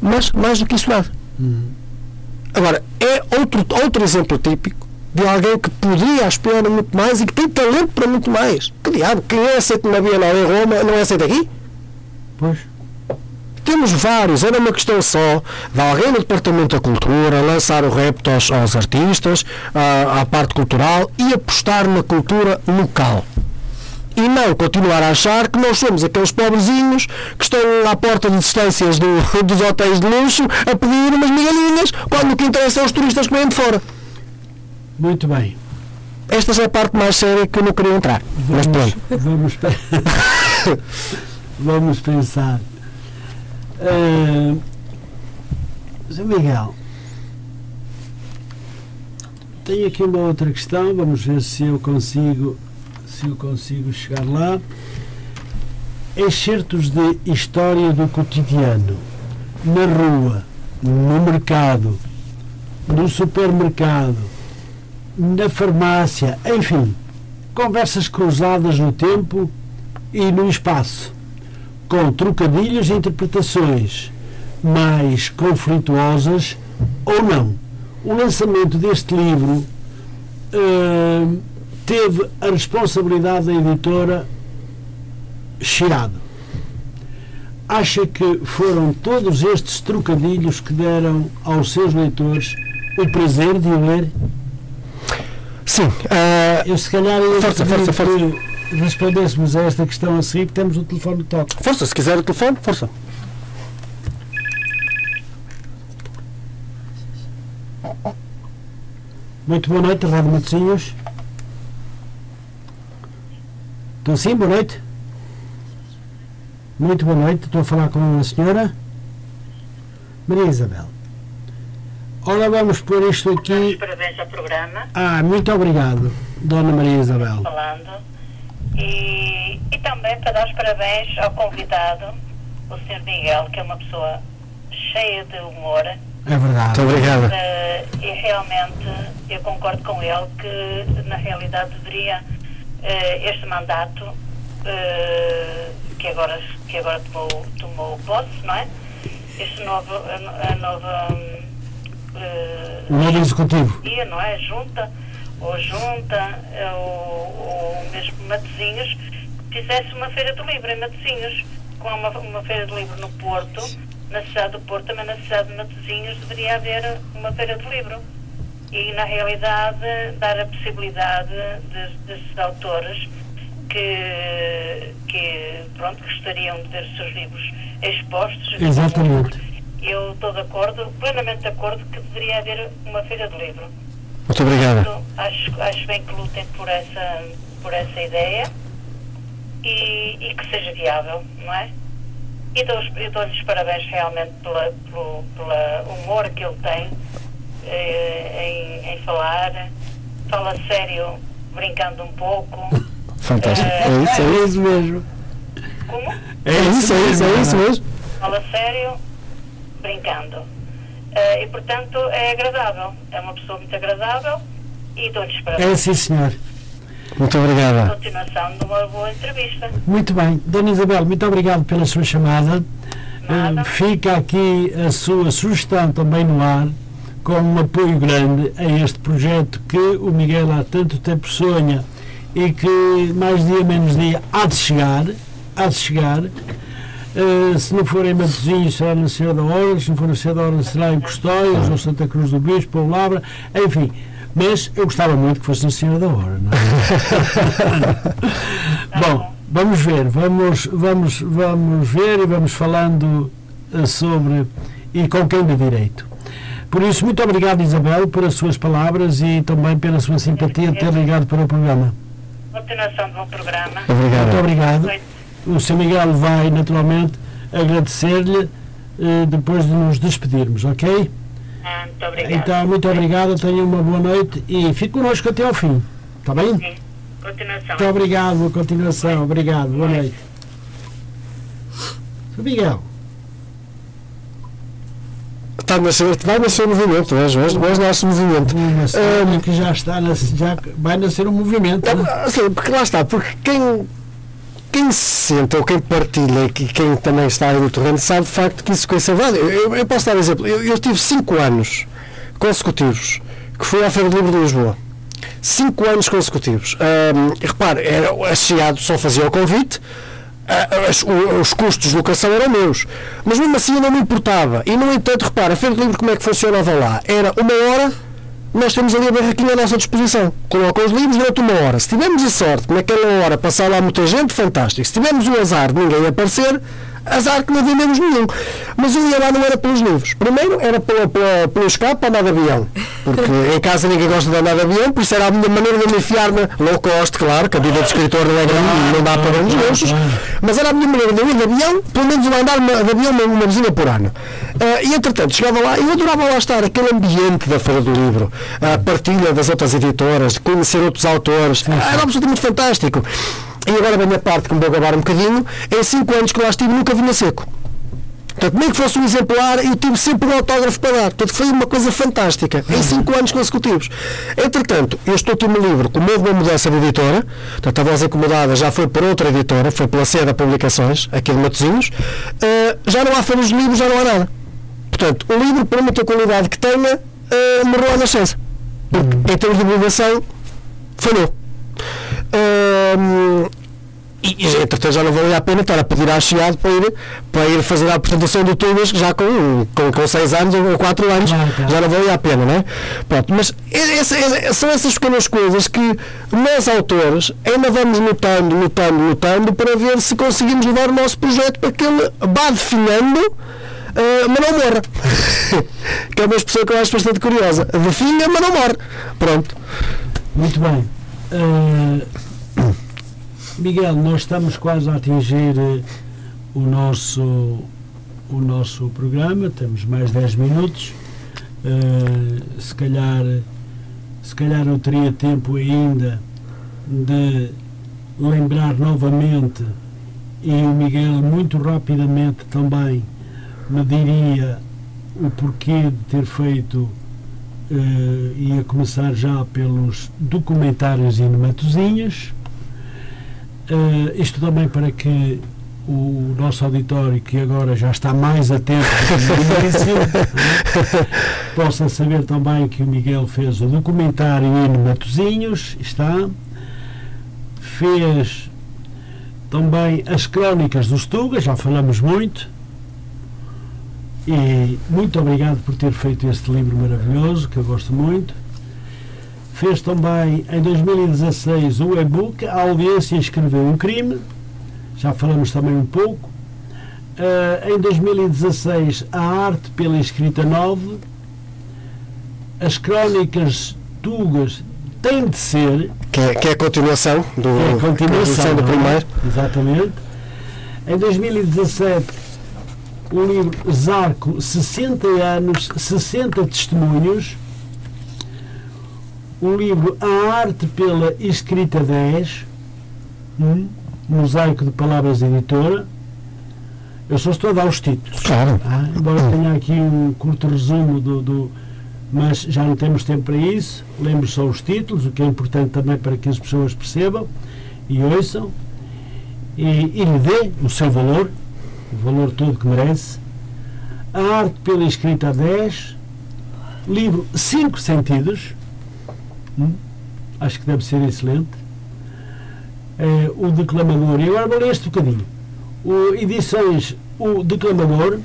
mas mais do que isso nada. Agora, é outro, outro exemplo típico de alguém que podia aspirar a muito mais e que tem talento para muito mais. Que diabo, quem é aceito na Bienal em Roma não é aceito aqui? Pois. Temos vários, era uma questão só de alguém no Departamento da Cultura lançar o repto aos, aos artistas, à, à parte cultural e apostar na cultura local. E não continuar a achar que nós somos aqueles pobrezinhos que estão à porta de distâncias do- dos hotéis de luxo a pedir umas migalhinhas quando o que interessa é os turistas que vêm de fora. Muito bem. Esta já é a parte mais séria que eu não queria entrar. Mas Vamos, pronto. vamos, vamos pensar. Uh, Zé Miguel, tenho aqui uma outra questão, vamos ver se eu consigo se eu consigo chegar lá. Excertos de história do cotidiano, na rua, no mercado, no supermercado, na farmácia, enfim, conversas cruzadas no tempo e no espaço, com trocadilhos e interpretações mais conflituosas ou não. O lançamento deste livro uh, teve a responsabilidade da editora Chirado. Acha que foram todos estes trocadilhos que deram aos seus leitores o prazer de o ler? Sim. Uh, eu se calhar eu força, força, força. respondêssemos a esta questão a seguir, temos o telefone de toque. Força, se quiser o telefone, força. Muito boa noite, Rádio Matosinhos. Estou sim, boa noite. Muito boa noite, estou a falar com a senhora Maria Isabel. Ora, vamos pôr isto aqui. Parabéns ao programa. Ah, muito obrigado, Dona Maria Isabel. Falando. E, e também para dar os parabéns ao convidado, o Sr. Miguel, que é uma pessoa cheia de humor é verdade. Muito obrigado. Uh, e realmente eu concordo com ele que na realidade deveria este mandato uh, que agora, que agora tomou, tomou posse, não é? Este novo, a, nova o novo executivo. Não é? Junta, ou junta, ou, ou mesmo Matozinhos, fizesse uma feira do livro em Matozinhos, com uma, uma feira do livro no Porto na cidade do Porto, também na cidade de Matosinhos, deveria haver uma feira de livro. E, na realidade, dar a possibilidade desses autores que, que, pronto, gostariam de ter os seus livros expostos. Exatamente. Eu estou de acordo, plenamente de acordo, que deveria haver uma feira de livro. Muito obrigada. Acho, acho bem que lutem por essa, por essa ideia e, e que seja viável, não é? E dou-lhes dou parabéns realmente pela, pelo pela humor que ele tem eh, em, em, falar. Fala sério, brincando um pouco. Fantástico. Eh, é, isso, é isso mesmo. Como? É isso, é isso, é isso mesmo. Fala sério, brincando. Eh, e portanto é agradável. É uma pessoa muito agradável e dou-lhes parabéns. É sim, senhor. Muito obrigada. Continuação de uma boa entrevista. Muito bem. Dona Isabel, muito obrigado pela sua chamada. Uh, fica aqui a sua sugestão também no ar, com um apoio grande a este projeto que o Miguel há tanto tempo sonha e que mais dia menos dia há de chegar, há de chegar. Uh, se não for em Matosinhos será na Senhora da Hora, se não for na Senhora da Hora será em Custóias, ou Santa Cruz do Bispo, ou Labra, enfim, mas eu gostava muito que fosse na Senhora da Hora, não é? Bom, vamos ver, vamos, vamos, vamos ver e vamos falando eh, sobre e com quem de direito. Por isso, muito obrigado, Isabel, por as suas palavras e também pela sua simpatia de ter ligado para o programa. Continuação do bom programa. Obrigado. Muito obrigado. O Sr. Miguel vai, naturalmente, agradecer-lhe eh, depois de nos despedirmos, ok? Ah, muito obrigada. Então, muito obrigado, tenha uma boa noite e fique connosco até ao fim. Está bem? Sim. Continuação. Muito obrigado, boa continuação. Obrigado, boa noite. Sr. Miguel. Está a nascer, vai nascer um movimento hoje, hoje, hoje nasce um movimento. Um, que já está, já vai nascer um movimento. Não, né? Sim, porque lá está, porque quem quem se senta ou quem partilha e quem também está aí no terreno sabe de facto que isso é verdade. Eu, eu, posso dar um exemplo. Eu, eu tive cinco anos consecutivos que fui à Feira do Livro de Lisboa. Cinco anos consecutivos. Um, repare, era, a Chiado só fazia o convite, os, os, custos de locação eram meus. Mas mesmo assim eu não me importava. E, no entanto, repare, a Feira Livro como é que funcionava lá? Era uma hora nós temos ali a barraquinha à nossa disposição. Coloca os livros durante uma hora. Se tivermos a sorte naquela hora passar lá muita gente, fantástico. Se tivermos o azar de ninguém aparecer, azar que não vendemos nenhum. Mas eu ia lá não era pelos livros. Primeiro era pela, pela, pelo escape para andar de avião. Porque em casa ninguém gosta de andar de avião, por isso era a minha maneira de me enfiar na low cost, claro, que a vida de escritor não é grande, não dá para grandes luxos, mas era a minha maneira de ir de avião, pelo menos eu andar de avião uma, uma vizinha por ano. Uh, e entretanto, chegava lá, e eu adorava lá estar, aquele ambiente da Feira do Livro, a partilha das outras editoras, conhecer outros autores, era absolutamente fantástico. E agora vem a parte que me vou acabar um bocadinho, em 5 anos que lá estive nunca vinha seco. Portanto, nem que fosse um exemplar, eu tive sempre um autógrafo para dar. Portanto, foi uma coisa fantástica, em 5 anos consecutivos. Entretanto, este último livro, como houve uma mudança de editora, portanto, a Voz Incomodada já foi para outra editora, foi pela Seda Publicações, aqui de Matosinhos, uh, já não há feiras de livros, já não há nada. Portanto, o livro, por muita qualidade que tenha, uh, morreu à nascença. Porque, em termos de divulgação, falhou. Uh, e, e entretanto já não valia a pena estar a pedir à Chiado para ir, para ir fazer a apresentação do Tubas já com, com, com 6 anos ou 4 anos, claro, claro. já não valia a pena, não é? Pronto, mas esse, esse, são essas pequenas coisas que nós autores ainda vamos lutando, lutando, lutando para ver se conseguimos levar o nosso projeto para que ele vá definhando uh, mas não morra. que é uma expressão que eu acho bastante curiosa. Definha, mas não morre. Pronto. Muito bem. Uh, Miguel, nós estamos quase a atingir eh, o nosso, o nosso programa, temos mais 10 minutos. Uh, se calhar se calhar eu teria tempo ainda de lembrar novamente e o Miguel muito rapidamente também me diria o porquê de ter feito uh, e a começar já pelos documentários e matozinhos Uh, isto também para que o nosso auditório, que agora já está mais atento do início, possa saber também que o Miguel fez o documentário Hino Matozinhos, está, fez também as crónicas dos Tugas, já falamos muito, e muito obrigado por ter feito este livro maravilhoso, que eu gosto muito Fez também em 2016 o e-book A Audiência Escreveu um Crime, já falamos também um pouco. Uh, em 2016 A Arte pela Escrita Nova, As Crónicas Tugas Tem de Ser. Que é, que é a continuação do, é a continuação, do primeiro. Exatamente. Em 2017 o livro Zarco 60 anos, 60 testemunhos o livro A Arte pela Escrita 10, um mosaico de palavras editora. Eu só estou a dar os títulos. Claro. Ah, embora tenha aqui um curto resumo do, do, Mas já não temos tempo para isso. Lembro só os títulos, o que é importante também para que as pessoas percebam e ouçam e, e lhe dê o seu valor, o valor todo que merece. A Arte pela Escrita 10, livro Cinco Sentidos Hum? Acho que deve ser excelente. É, o Declamador. E agora vou ler este bocadinho. O, edições O Declamador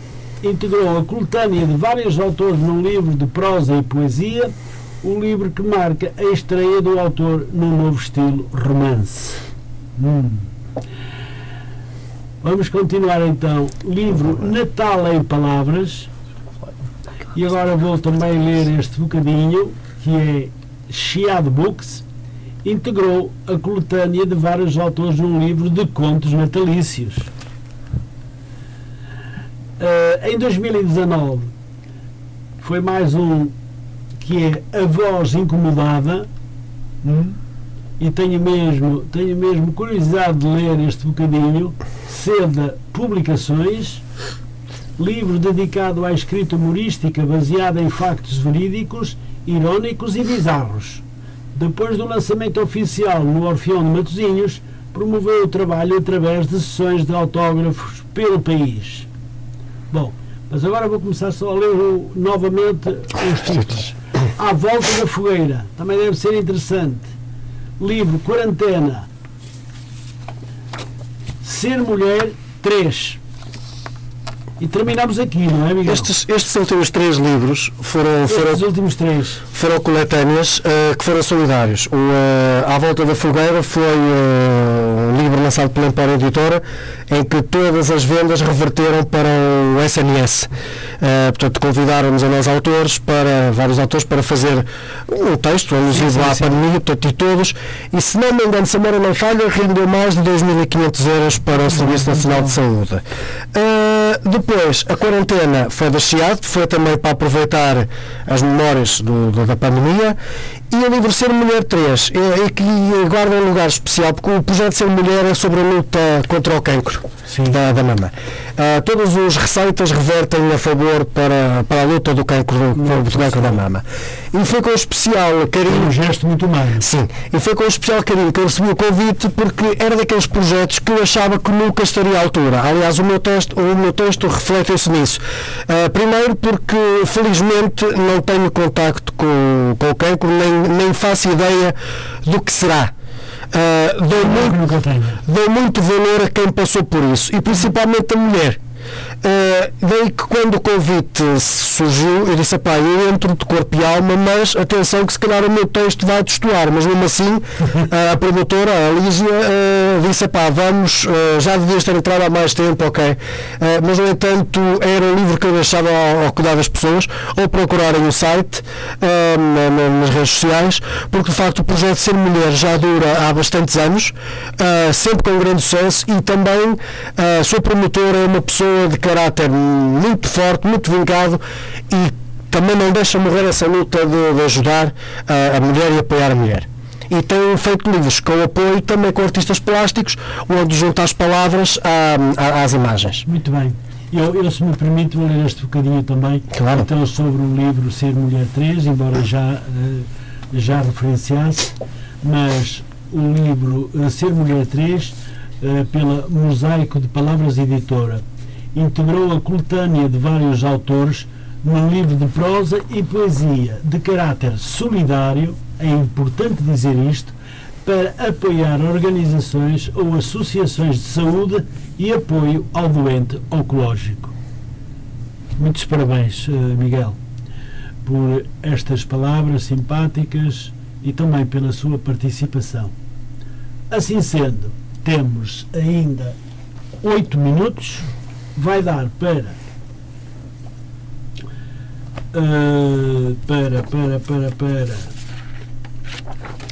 integrou a coletânea de vários autores num livro de prosa e poesia, o livro que marca a estreia do autor num novo estilo romance. Hum. Vamos continuar então. Livro Natal em Palavras. E agora vou também ler este bocadinho, que é Chiado Books integrou a coletânea de vários autores num livro de contos natalícios. Uh, em 2019 foi mais um que é A Voz Incomodada. Hum, e tenho mesmo, tenho mesmo curiosidade de ler este bocadinho. Seda Publicações livro dedicado à escrita humorística baseada em factos verídicos irónicos e bizarros. Depois do lançamento oficial no Orfeão de Matosinhos, promoveu o trabalho através de sessões de autógrafos pelo país. Bom, mas agora vou começar só a ler o, novamente os títulos. À volta da fogueira, também deve ser interessante. Livro Quarentena. Ser mulher 3. E terminamos aqui, não é, Miguel? Estes, estes últimos três livros foram. foram estes últimos três. Foram coletâneas uh, que foram solidários. O uh, À Volta da Fogueira foi uh, um livro lançado pela Empório Editora, em que todas as vendas reverteram para o SNS. Portanto, convidaram-nos a nós autores, para vários autores, para fazer um texto alusivo à pandemia, portanto, e todos, e se não me engano, se a não falha, rendeu mais de 2.500 euros para o Serviço Nacional de Saúde. Depois, a quarentena foi Chiado, foi também para aproveitar as memórias do, do, da pandemia, e o livro Ser Mulher 3 é, é que guarda um lugar especial, porque o projeto Ser Mulher é sobre a luta contra o cancro da, da mama. Uh, todas as receitas revertem a favor para, para a luta do cancro, do, do cancro da mama. E foi com especial carinho. um gesto muito humano. Sim, e foi com especial carinho que eu recebi o convite, porque era daqueles projetos que eu achava que nunca estaria à altura. Aliás, o meu texto, o meu texto reflete-se nisso. Uh, primeiro, porque felizmente não tenho contacto com, com o cancro, nem nem faço ideia do que será. Uh, dou, muito, dou muito valor a quem passou por isso e principalmente a mulher Uh, daí que quando o convite surgiu, eu disse, pá, eu entro de corpo e alma, mas atenção que se calhar o meu texto vai destoar, mas mesmo assim a promotora, a Lígia, uh, disse, pá, vamos, uh, já devias ter entrado há mais tempo, ok, mas no entanto era um livro que eu deixava ao, ao cuidar das pessoas, ou procurarem o site, nas redes sociais, porque de facto o projeto Ser Mulher já dura há bastantes anos, sempre com grande sucesso e também a sua promotora é uma pessoa de caráter muito forte, muito vingado e também não deixa morrer essa luta de, de ajudar a, a mulher e apoiar a mulher e tem feito livros com apoio também com artistas plásticos, onde junta as palavras às imagens. Muito bem. Eu, eu, se me permite, vou ler este bocadinho também. Claro. Então, sobre o livro Ser Mulher 3, embora já, eh, já referenciasse, mas o livro Ser Mulher 3, eh, pela Mosaico de Palavras Editora, integrou a coletânea de vários autores num livro de prosa e poesia de caráter solidário, é importante dizer isto, para apoiar organizações ou associações de saúde e apoio ao doente oncológico. Muitos parabéns, eh, Miguel, por estas palavras simpáticas e também pela sua participação. Assim sendo, temos ainda oito minutos vai dar para uh, para, para, para, para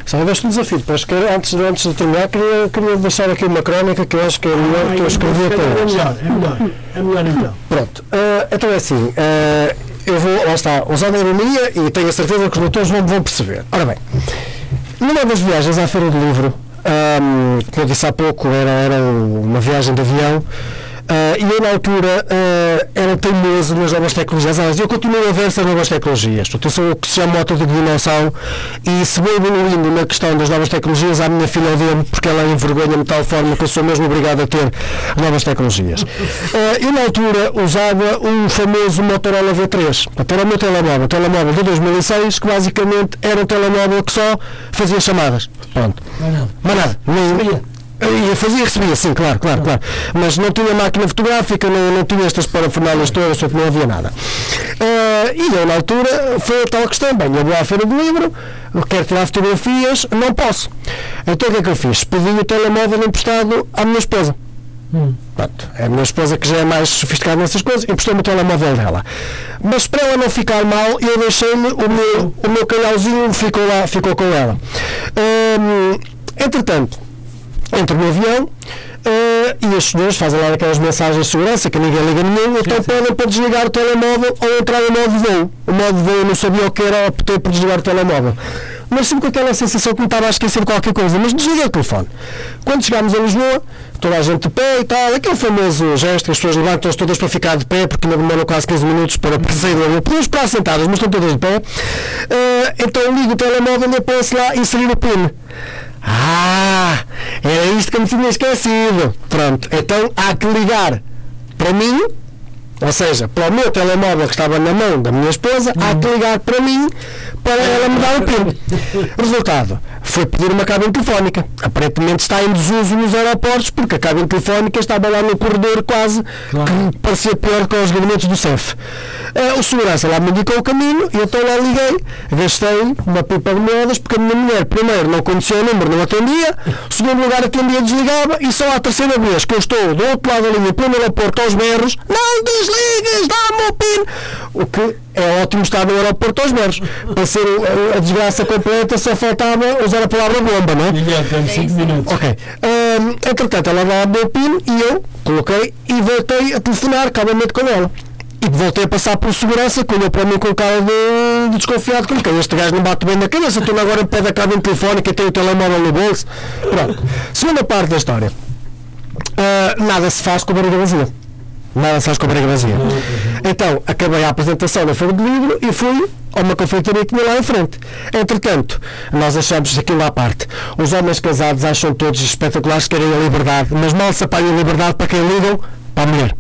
só houveste um desafio, depois que antes, antes de terminar queria, queria deixar aqui uma crónica que eu acho que é melhor ah, que eu escrevi até é melhor, é melhor, é melhor então. Pronto, uh, então é assim, uh, eu vou, lá está, usando a ironia e tenho a certeza que os leitores vão, vão perceber. Ora bem, numa das viagens à Feira do Livro, um, como eu disse há pouco, era, era uma viagem de avião, Uh, e eu, na altura, uh, era teimoso nas novas tecnologias. Aliás, eu continuo a ver essas novas tecnologias. Portanto, eu sou o que se chama autodignação e se vou evoluindo na questão das novas tecnologias, a minha filha odeia porque ela envergonha-me de tal forma que eu sou mesmo obrigado a ter novas tecnologias. Uh, eu, na altura, usava um famoso Motorola V3. Portanto, era o meu telemóvel, o telemóvel de 2006, que basicamente era um telemóvel que só fazia chamadas. Pronto. Mas nada. Mas nada. Nem, eu fazia, recebia, sim, claro, claro, claro. Mas não tinha máquina fotográfica, não, não tinha estas parafernálias todas, portanto não havia nada. Uh, e eu, na altura, foi a tal questão: bem, eu vou à feira do livro, quero tirar fotografias, não posso. Então o que é que eu fiz? Pedi o telemóvel emprestado à minha esposa. Hum. Pronto, é a minha esposa que já é mais sofisticada nessas coisas, emprestou-me o telemóvel dela. Mas para ela não ficar mal, eu deixei-lhe o meu, o meu calhauzinho, ficou lá, ficou com ela. Um, entretanto, entro no avião uh, e as senhores fazem lá aquelas mensagens de segurança que ninguém liga nenhum, então pedem para desligar o telemóvel ou entrar no modo voo. O modo voo eu não sabia o que era, optei por desligar o telemóvel. Mas sempre com aquela sensação que me estava a esquecer de qualquer coisa, mas desliguei o telefone. Quando chegámos a Lisboa, toda a gente de pé e tal, aquele famoso gesto que as pessoas levantam-se todas para ficar de pé, porque ainda demoram quase 15 minutos para sair do avião. Podemos esperar sentadas, mas estão todas de pé. Uh, então ligo o telemóvel e aparece lá inserir o PIN. Ah, era isto que eu me tinha esquecido. Pronto, então há que ligar para mim Ou seja, para o meu telemóvel que estava na mão da minha esposa, há que ligar para mim para ela me dar o PIN. Resultado, foi pedir uma cabine telefónica. Aparentemente está em desuso nos aeroportos porque a cabine telefónica estava lá no corredor quase Claro. que parecia pior que os gabinetes do CEF. Eh, o segurança lá me indicou o caminho e eu então lá liguei, gastei uma pipa de moedas porque a minha mulher, primeiro, não conhecia o número, não atendia, segundo lugar, atendia, desligava e só à terceira vez que eu estou do outro lado da linha, pleno aeroporto aos berros, não desligues, dá-me o PIN! O que é ótimo estar no aeroporto aos berros. Para ser a desgraça completa, só faltava usar a palavra bomba, não é? Miguel, temos 5 minutos. Ok. Ahm, entretanto, ela dá o meu PIN e eu coloquei e voltei a telefonar calmamente com ela. E voltei a passar por segurança, que olhou para mim com cara de, de desconfiado, como que este gajo não bate bem na cabeça, estou agora em pé da cabine telefónica e tenho o telemóvel no bolso. Pronto. Segunda parte da história. Ah, nada se faz com a barriga vazia. Nada se faz com a barriga vazia. Então, acabei a apresentação na Feira do Livro e fui a uma confeitaria que tinha lá em frente. Entretanto, nós achamos aquilo à parte. Os homens casados acham todos espetaculares que querem a liberdade, mas mal se apanham a liberdade para quem ligam? Para a mulher.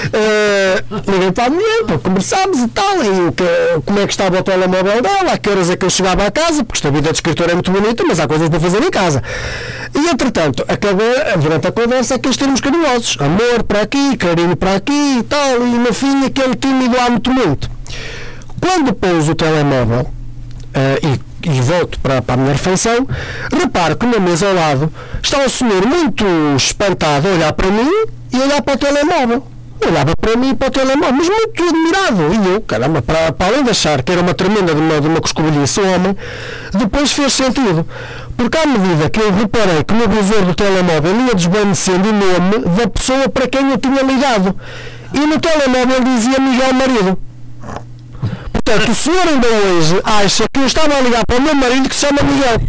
Uh, liguei para a mulher, pá, conversámos e tal, e que, como é que estava o telemóvel dela, a que horas é que eu chegava à casa, porque esta vida de escritor é muito bonita, mas há coisas para fazer em casa. E entretanto, acabou, durante a conversa, aqueles termos carinhosos, amor para aqui, carinho para aqui e tal, e no fim aquele tímido há muito muito. Quando pôs o telemóvel eh, e, e volto para, para a minha refeição, reparo que na mesa ao lado está o senhor muito espantado a olhar para mim e a olhar para o telemóvel. Olhava para mim e para o telemóvel, mas muito admirado. E eu, caramba, para, para além de achar que era uma tremenda de uma, de uma coscovilhice o homem, depois fez sentido. Porque à medida que eu reparei que no visor do telemóvel ia desvanecendo o nome da pessoa para quem eu tinha ligado. E no telemóvel dizia Miguel Marido. Portanto, o senhor ainda hoje acha que eu estava a ligar para o meu marido que se chama Miguel.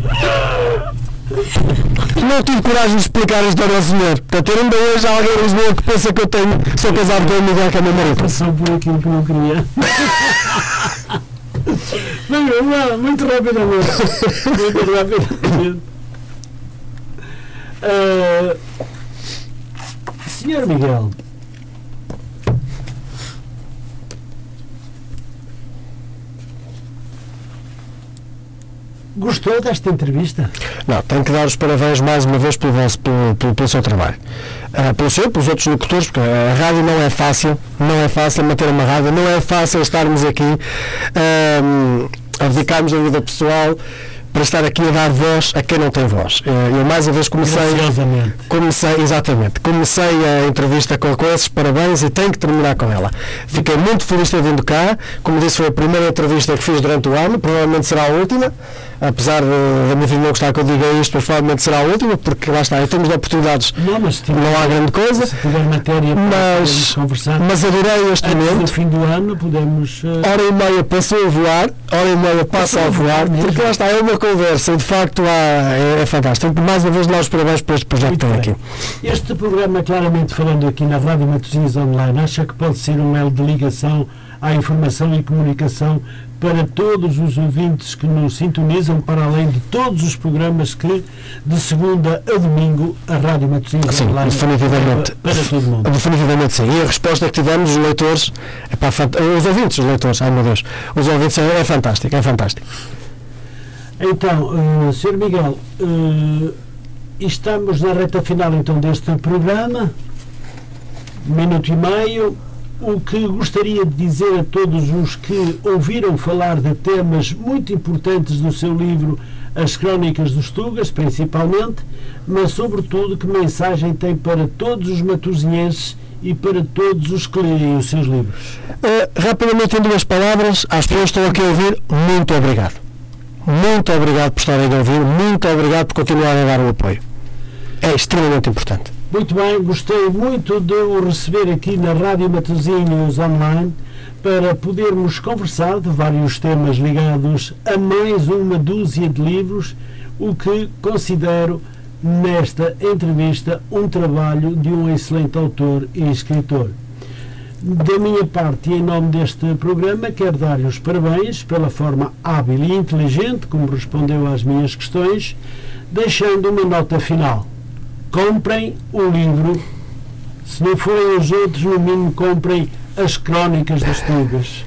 Não tive coragem de explicar história ao senhor. Portanto, ainda hoje há alguém em Lisboa que pensa que eu tenho, sou casado com o Miguel, que é meu marido. Passou por aquilo que não queria. Bem, vamos lá, muito rapidamente. Muito rapidamente. Ah, Senhor Miguel, gostou desta entrevista? Não, tenho que dar os parabéns mais uma vez pelo, vosso, pelo, pelo, pelo seu trabalho. Ah, pelo seu, pelos outros locutores, porque a rádio não é fácil, não é fácil manter uma rádio, não é fácil estarmos aqui ahm, a dedicarmos a vida pessoal para estar aqui a dar voz a quem não tem voz. Eh, Eu mais uma vez comecei. Comecei, exatamente, comecei a entrevista com, com esses parabéns e tenho que terminar com ela. Fiquei muito feliz de ter vindo cá. Como disse, foi a primeira entrevista que fiz durante o ano, provavelmente será a última. Apesar de, da minha filha não gostar que eu diga isto, mas provavelmente será a última, porque lá está, em termos de oportunidades Não, tiver, não há grande coisa. se tiver matéria para Mas- conversar Mas adorei este antes momento. fim do ano, podemos. eh, Hora e meia passou a voar, hora e meia passa a voar mesmo. porque lá está, é uma conversa e de facto há, é, é fantástico. Tenho mais uma vez dar os parabéns por este projeto que tem aqui. Este programa, claramente falando aqui na Rádio Matosinhos Online, acha que pode ser um elo de ligação à informação e comunicação para todos os ouvintes que nos sintonizam, para além de todos os programas que, de segunda a domingo, a Rádio Matosinhos Sim, Online definitivamente. para, para todo mundo. Definitivamente sim. E a resposta que tivemos, os leitores, é pá, fant- os ouvintes, os leitores, ai meu Deus, os ouvintes é, é fantástico, é fantástico. Então, eh, Sr. Miguel, eh, estamos na reta final então deste programa, minuto e meio. O que gostaria de dizer a todos os que ouviram falar de temas muito importantes do seu livro, As Crónicas dos Tugas, principalmente, mas sobretudo que mensagem tem para todos os matosinhenses e para todos os que leem os seus livros. Eh, rapidamente, em duas palavras, às pessoas que estão aqui a ouvir, muito obrigado. Muito obrigado por estarem a ouvir, muito obrigado por continuarem a dar o apoio. É extremamente importante. Muito bem, gostei muito de o receber aqui na Rádio Matosinhos Online para podermos conversar de vários temas ligados a mais uma dúzia de livros, o que considero nesta entrevista um trabalho de um excelente autor e escritor. Da minha parte e em nome deste programa, quero dar-lhe os parabéns pela forma hábil e inteligente como respondeu às minhas questões, deixando uma nota final comprem o livro. Se não forem os outros, no mínimo comprem As Crónicas das Tugas.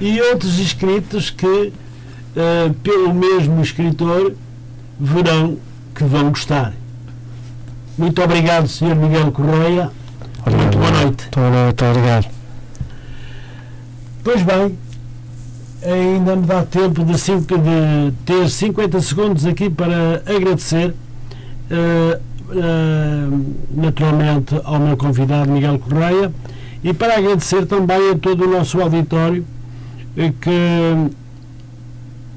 E outros escritos que, uh, pelo mesmo escritor, verão que vão gostar. Muito obrigado, Sr. Miguel Correia. Obrigado. Muito boa noite. Boa noite, obrigado. Pois bem, ainda me dá tempo de, cinco, de ter 50 segundos aqui para agradecer uh, naturalmente ao meu convidado Miguel Correia e para agradecer também a todo o nosso auditório uh, que,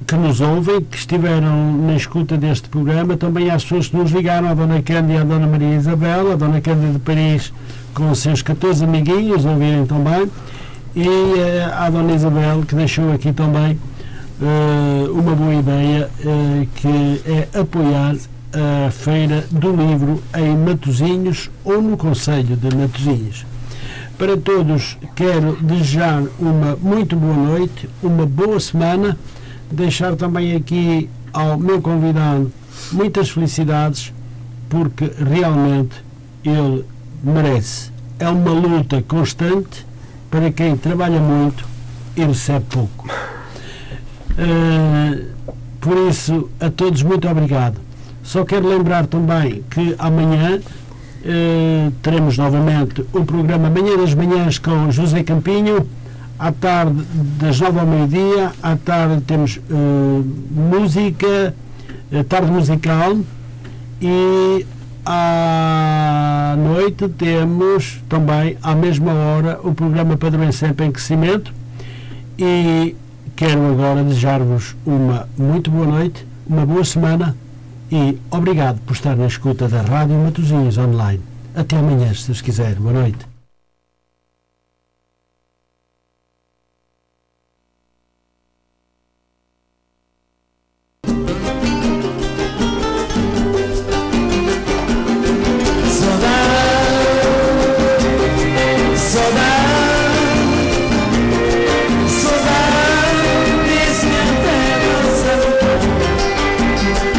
que nos ouvem, que estiveram na escuta deste programa, também às pessoas que nos ligaram, a Dona Cândida e a Dona Maria Isabel, a Dona Cândida de Paris com os seus 14 amiguinhos, ouvirem também e à Dona Isabel que deixou aqui também uma boa ideia que é apoiar a Feira do Livro em Matosinhos ou no Conselho de Matosinhos. Para todos quero desejar uma muito boa noite, uma boa semana, deixar também aqui ao meu convidado muitas felicidades porque realmente ele merece. É uma luta constante para quem trabalha muito e recebe pouco. Uh, por isso, a todos, muito obrigado. Só quero lembrar também que amanhã uh, teremos novamente o programa Manhã das Manhãs com José Campinho. À tarde, das nove ao meio-dia, à tarde temos uh, música, tarde musical e à noite temos também, à mesma hora, o programa Padrão Sempre em Crescimento e quero agora desejar-vos uma muito boa noite, uma boa semana e obrigado por estar na escuta da Rádio Matosinhos Online. Até amanhã, se Deus quiser. Boa noite.